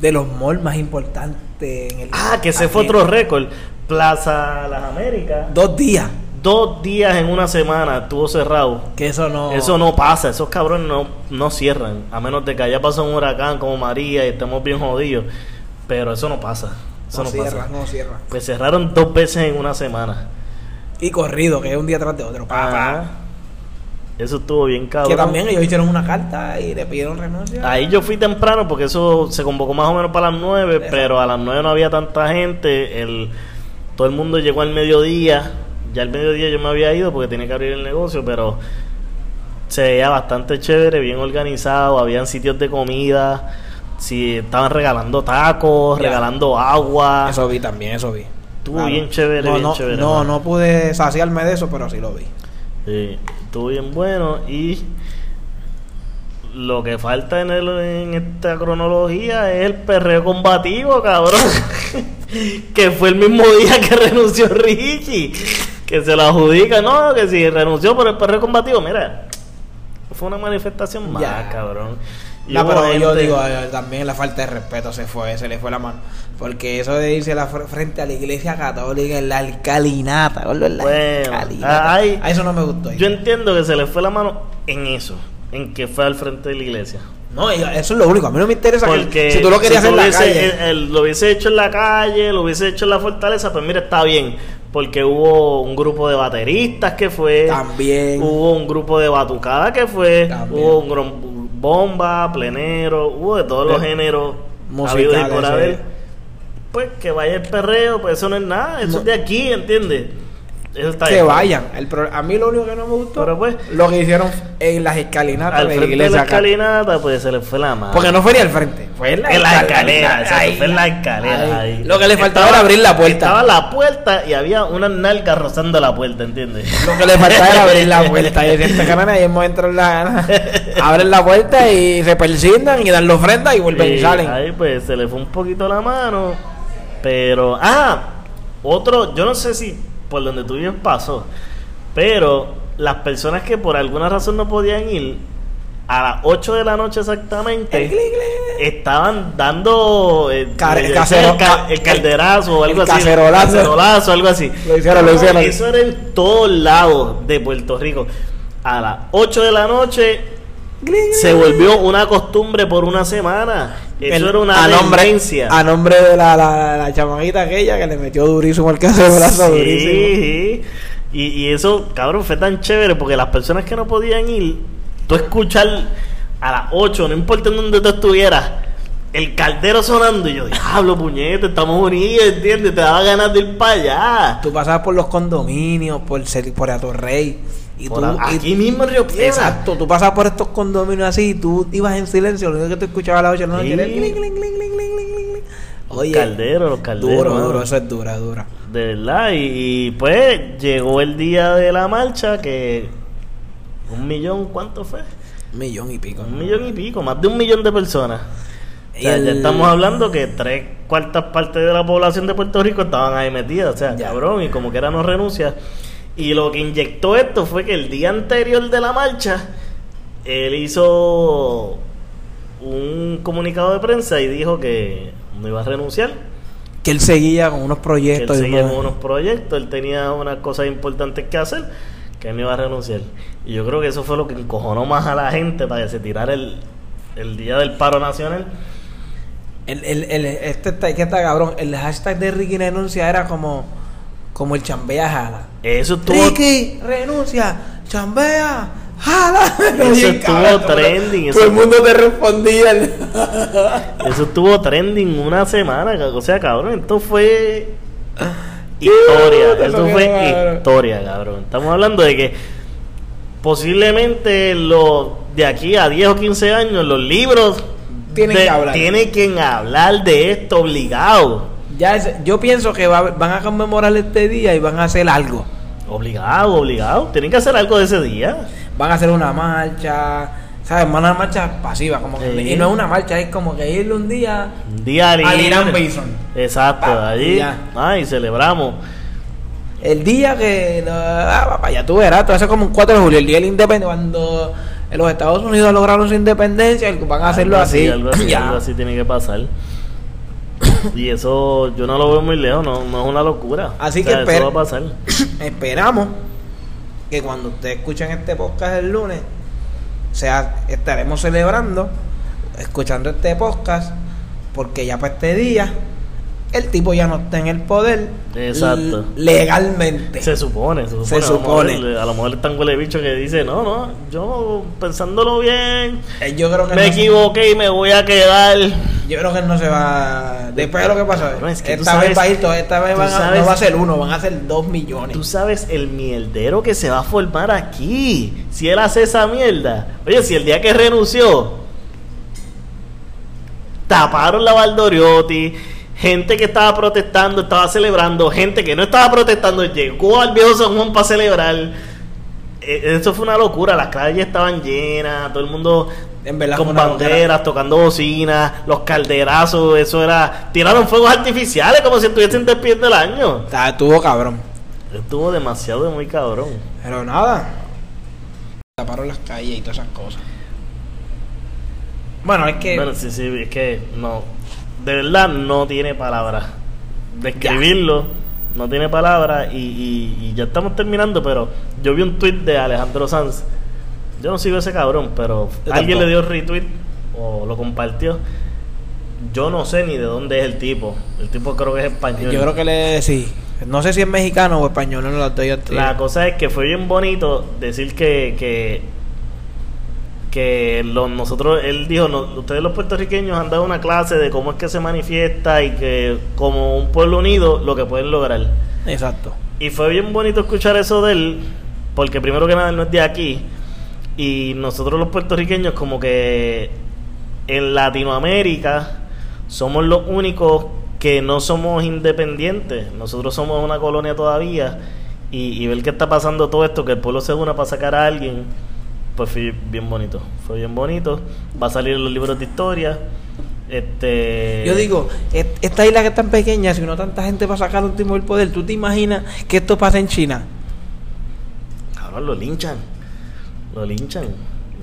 de los malls más importantes en el Ah, que ese fue otro récord. Plaza Las Américas. Dos días, Dos días en una semana estuvo cerrado. que eso no... Eso no pasa, esos cabrones no, no cierran, a menos de que haya pasado un huracán como María y estemos bien jodidos. Pero eso no pasa. Eso no, no, cierra, pasa. no cierra. Pues cerraron dos veces en una semana. Y corrido, que es un día tras de otro. pa, pa. Ajá. Eso estuvo bien cabrón. Que también ellos hicieron una carta y le pidieron renuncia. Ahí yo fui temprano porque eso se convocó más o menos para las 9, Exacto. pero a las 9 no había tanta gente. El, todo el mundo llegó al mediodía. Ya al mediodía yo me había ido porque tenía que abrir el negocio, pero se veía bastante chévere, bien organizado. Habían sitios de comida. Sí, estaban regalando tacos, regalando agua. Eso vi también, eso vi. Estuvo bien chévere, no, bien no, chévere, No, no pude saciarme de eso, pero sí lo vi. Sí, estuvo bien bueno y lo que falta en, el, en esta cronología es el perreo combativo, cabrón. que fue el mismo día que renunció Richie. Que se lo adjudica, no, que si renunció por el perreo combativo, mira, fue una manifestación más, cabrón. No, pero yo digo, eh, también la falta de respeto se fue, se le fue la mano. Porque eso de irse la fr- frente a la iglesia católica en la alcalinata, en la Bueno, alcalinata. a eso no me gustó. Yo entiendo que se le fue la mano en eso, en que fue al frente de la iglesia. No, eso es lo único. A mí no me interesa que Porque si tú lo querías si hacer en la calle. él lo hubiese hecho en la calle, lo hubiese hecho en la fortaleza, pues mira, está bien. Porque hubo un grupo de bateristas que fue. También. Hubo un grupo de batucada que fue. También. Hubo un bomba, plenero, hubo de todos los géneros musicales, habidos y por haber. Pues que vaya el perreo, pues eso no es nada, eso es de aquí, ¿entiendes? Eso está que vayan. El pro- a mí lo único que no me gustó Pero pues- lo que hicieron en las escalinatas Al de la frente de la iglesia. escalinata, pues se le fue la mano. Porque no fue ni al frente, fue en la, En la escalera, fue en la escalera. Ahí. ahí. Lo que le faltaba Estaba- era abrir la puerta. Estaba la puerta y había una nalga rozando la puerta, ¿entiendes? Lo que le faltaba era abrir la puerta. Y este canal, y hemos entrado en la. Abren la puerta y se persignan y dan la ofrenda y vuelven y Sí, salen. Ahí pues se le fue un poquito la mano. Pero, ah, otro, yo no sé si por donde tú vives pasó, pero las personas que por alguna razón no podían ir, a las 8 de la noche exactamente, estaban dando eh, Car- casero- el, ca- el calderazo o algo el así. cacerolazo. Cacerolazo, algo así. Lo hicieron, lo hicieron. Eso era en todos lados de Puerto Rico. A las 8 de la noche. Se volvió una costumbre por una semana. Eso El- era una a nombre, a nombre de la, la, la chamaquita aquella que le metió durísimo el cacerolazo, durísimo. Sí, y, y eso, cabrón, fue tan chévere porque las personas que no podían ir, tú escuchar a las 8, no importa en donde tú estuvieras, el caldero sonando, y yo, diablo, puñete, estamos unidos, ¿entiendes? Te daba ganas de ir para allá. Tú pasabas por los condominios, por, por Atorrey. Y tú, y- aquí mismo en Río Piedra. Exacto, tú pasabas por estos condominios así y tú ibas en silencio, lo único que tú escuchabas a las 8 de la noche era. Oye, calderos, los calderos. duro, duro, eso es dura, dura. De verdad, y, y, pues llegó el día de la marcha que un millón, ¿cuánto fue? Un millón y pico. Un millón y pico, más de un millón de personas. O sea, El- ya estamos hablando que tres cuartas partes de la población de Puerto Rico estaban ahí metidas, o sea, Ya. cabrón, y como que era no renuncia. Y lo que inyectó esto fue que el día anterior de la marcha, él hizo un comunicado de prensa y dijo que no iba a renunciar, Que él seguía con unos que él proyectos. seguía con unos proyectos, él tenía unas cosas importantes que hacer, que él no iba a renunciar. Y yo creo que eso fue lo que encojonó más a la gente para que se tirara el, el día del paro nacional. El, el, el- este cabrón. El hashtag de Ricky renuncia era como, como el chambea jala. Eso estuvo, Ricky renuncia, chambea, jala. Eso estuvo trending, Todo eso- el mundo te respondía. eso estuvo trending una semana. O sea, cabrón, esto fue historia. Eso fue historia, cabrón. Estamos hablando de que posiblemente los de aquí a 10 o 15 años los libros Tienen de- que hablar. tienen que hablar de esto obligado. Ya es- yo pienso que va- van a conmemorar este día y van a hacer algo. Obligado, obligado. Tienen que hacer algo de ese día. Van a hacer una marcha, ¿sabes? Una marcha pasiva, como que- Sí. y no es una marcha, es como que irle un día Un día al. Irán Bison. Exacto, Pa, allí. Ay, celebramos. El día que. ah, papá, ya tú verás, como un 4 de julio, el día de la independencia, cuando los Estados Unidos lograron su independencia, van a hacerlo Algo así. Algo así, Ya. algo así tiene que pasar. Y eso yo no lo veo muy lejos, no, no es una locura. Así O sea, que eso espera- va a pasar. Esperamos que cuando ustedes escuchen este podcast el lunes, sea, estaremos celebrando, escuchando este podcast, porque ya para este día, el tipo ya no está en el poder Exacto. legalmente. Se supone, se supone. Se A lo mejor-. A lo mejor está un huele bicho que dice, no, no, yo pensándolo bien, Eh, Yo creo que me no se- equivoqué y me voy a quedar. Yo creo que él no se va. Después de lo que pasó, No, es que esta vez sabes- va a ir todo, esta vez van a- sabes- no va a ser uno, van a ser dos millones. Tú sabes el mierdero que se va a formar aquí. Si él hace esa mierda. Oye, si el día que renunció, taparon la Valdoriotti, gente que estaba protestando, estaba celebrando, gente que no estaba protestando, llegó al viejo San Juan para celebrar. Eh, Eso fue una locura, las calles estaban llenas, todo el mundo En verdad con banderas, tocando bocinas, los calderazos, eso era... Tiraron fuegos artificiales como si estuviesen despidiendo el año. Estuvo cabrón. Estuvo demasiado de muy cabrón. Pero nada. Taparon las calles y todas esas cosas. Bueno, es que. Bueno, sí, sí, es que no. De verdad no tiene palabras. Describirlo no tiene palabras y, y- y ya estamos terminando, pero yo vi un tweet de Alejandro Sanz. Yo no sigo ese cabrón, pero alguien le dio retweet o lo compartió. Yo no sé ni de dónde es el tipo. El tipo creo que es español. yo creo que le. Sí. No sé si es mexicano o español, no lo estoy. La cosa es que fue bien bonito decir que que, que nosotros, él dijo, no, ustedes los puertorriqueños han dado una clase de cómo es que se manifiesta y que como un pueblo unido lo que pueden lograr. Exacto. Y fue bien bonito escuchar eso de él, porque primero que nada él no es de aquí. Y nosotros los puertorriqueños como que en Latinoamérica somos los únicos que no somos independientes. Nosotros somos una colonia todavía. Y, y ver que está pasando todo esto, que el pueblo se una para sacar a alguien, pues fue bien bonito. Fue bien bonito. Va a salir en los libros de historia. Este Yo digo, esta isla que es tan pequeña, si no tanta gente para sacar un timo del poder, ¿tú te imaginas que esto pasa en China? Cabrón, lo linchan. Lo linchan.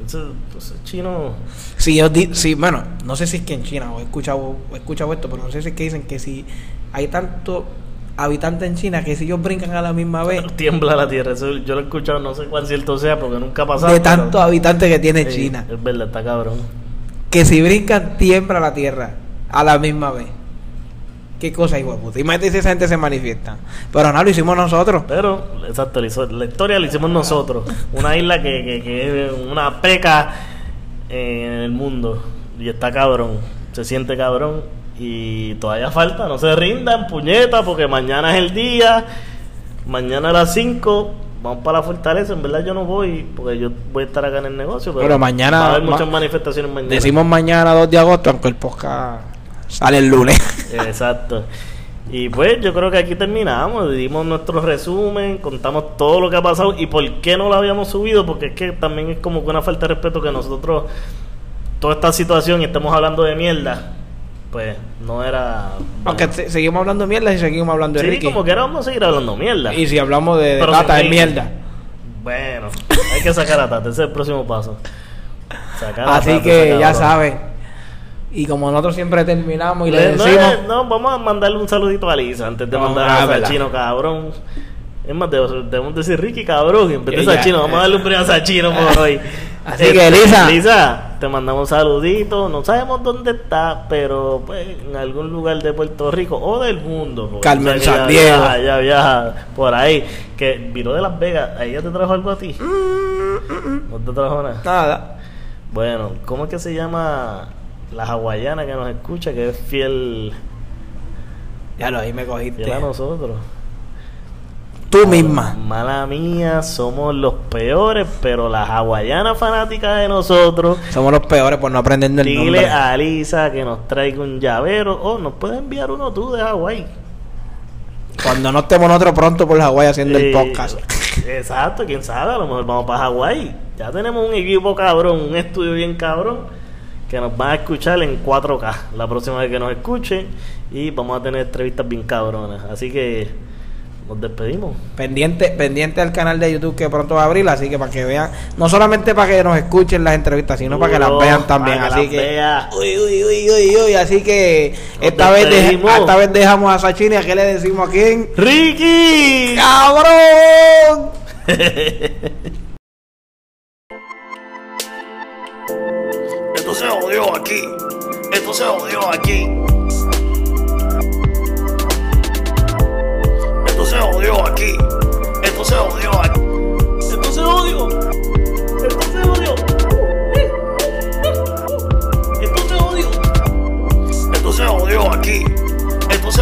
Ese, ese chino. Si yo di, si, bueno, no sé si es que en China o he escuchado, he escuchado esto, pero no sé si es que dicen que si hay tanto habitantes en China que si ellos brincan a la misma vez, Tiembla la tierra. Eso yo lo he escuchado, no sé cuán cierto sea, porque nunca ha pasado. de pero- tantos habitantes que tiene Sí, China, Es verdad, está cabrón. que si brincan tiembla la tierra a la misma vez. Qué cosa, hijo de puta. Imagínate si esa gente se manifiesta. Pero no, lo hicimos nosotros. Pero, exacto, la, historia la hicimos nosotros. Una isla que, que, que es una peca en el mundo. Y está cabrón. Se siente cabrón. Y todavía falta. No se rindan, puñeta, porque mañana es el día. Mañana a las 5 vamos para la fortaleza. En verdad yo no voy, porque yo voy a estar acá en el negocio. Pero, Pero mañana- Va a haber ma- muchas manifestaciones mañana. Decimos mañana 2 de agosto, aunque el podcast sale el lunes. Exacto. Y pues yo creo que aquí terminamos, dimos nuestro resumen, contamos todo lo que ha pasado y por qué no lo habíamos subido, porque es que también es como que una falta de respeto que nosotros, toda esta situación y estamos hablando de mierda, pues no era... Aunque se- seguimos hablando mierda y seguimos hablando de sí, Ricky. como que ahora vamos a seguir hablando mierda. Y si hablamos de, de Ricky. mierda. Bueno, hay que sacar a Tata, ese es el próximo paso. Sacar a Así Tata, que ya saben. Y como nosotros siempre terminamos y le Le- no, decimos. es- no, vamos a mandarle un saludito a Lisa antes de No, mandar a verdad. Sachino, cabrón. Es más, debemos, decir Ricky, cabrón. En vez de. Sachino, vamos a darle un premio a Sachino por hoy. Así que, Lisa. Lisa, te mandamos un saludito. No sabemos dónde está, pero pues en algún lugar de Puerto Rico o del mundo. Carmen San Diego. viaja, ella viaja por ahí. Que viró de Las Vegas. ¿A ella te trajo algo a ti? Mm, ¿No te trajo nada? Nada. Bueno, ¿cómo es que se llama la hawaiana que nos escucha, que es fiel, Ya lo ahí me cogiste. fiel a nosotros? Tú misma. Mala mía, somos los peores, pero la hawaiana fanática de nosotros. Somos los peores por no aprender el Dile nombre. a Lisa que nos traiga un llavero o nos puede enviar uno tú de Hawái. Cuando no estemos nosotros pronto por Hawái haciendo el podcast. Exacto, quién sabe, a lo mejor vamos para Hawái. Ya tenemos un equipo cabrón, un estudio bien cabrón, que nos van a escuchar en 4K la próxima vez que nos escuchen y vamos a tener entrevistas bien cabronas. Así que nos despedimos. Pendiente, pendiente al canal de YouTube que pronto va a abrir, así que para que vean, no solamente para que nos escuchen las entrevistas, sino para que las vean también. para que Así las que, vea. uy, uy, uy, uy, uy, así que Nos esta vez, de- despedimos. esta vez dejamos a Sachini, ¿a qué le decimos a quién? ¡Ricky! ¡Cabrón! Esto se jodió aquí. Esto se jodió aquí. Jodió aquí. Esto se jodió aquí. Esto se jodió. Esto se. Esto se. Esto aquí. Esto se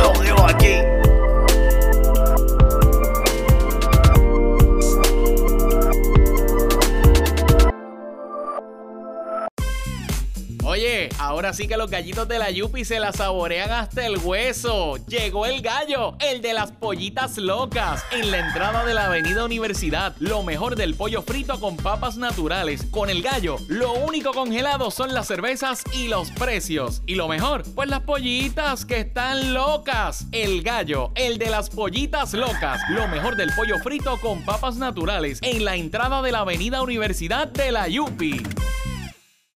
ahora sí que los gallitos de la Yupi se la saborean hasta el hueso. Llegó el gallo, el de las pollitas locas, en la entrada de la Avenida Universidad. Lo mejor del pollo frito con papas naturales. Con el gallo, lo único congelado son las cervezas y los precios. Y lo mejor, pues las pollitas que están locas. El gallo, el de las pollitas locas. Lo mejor del pollo frito con papas naturales, en la entrada de la Avenida Universidad de la Yupi.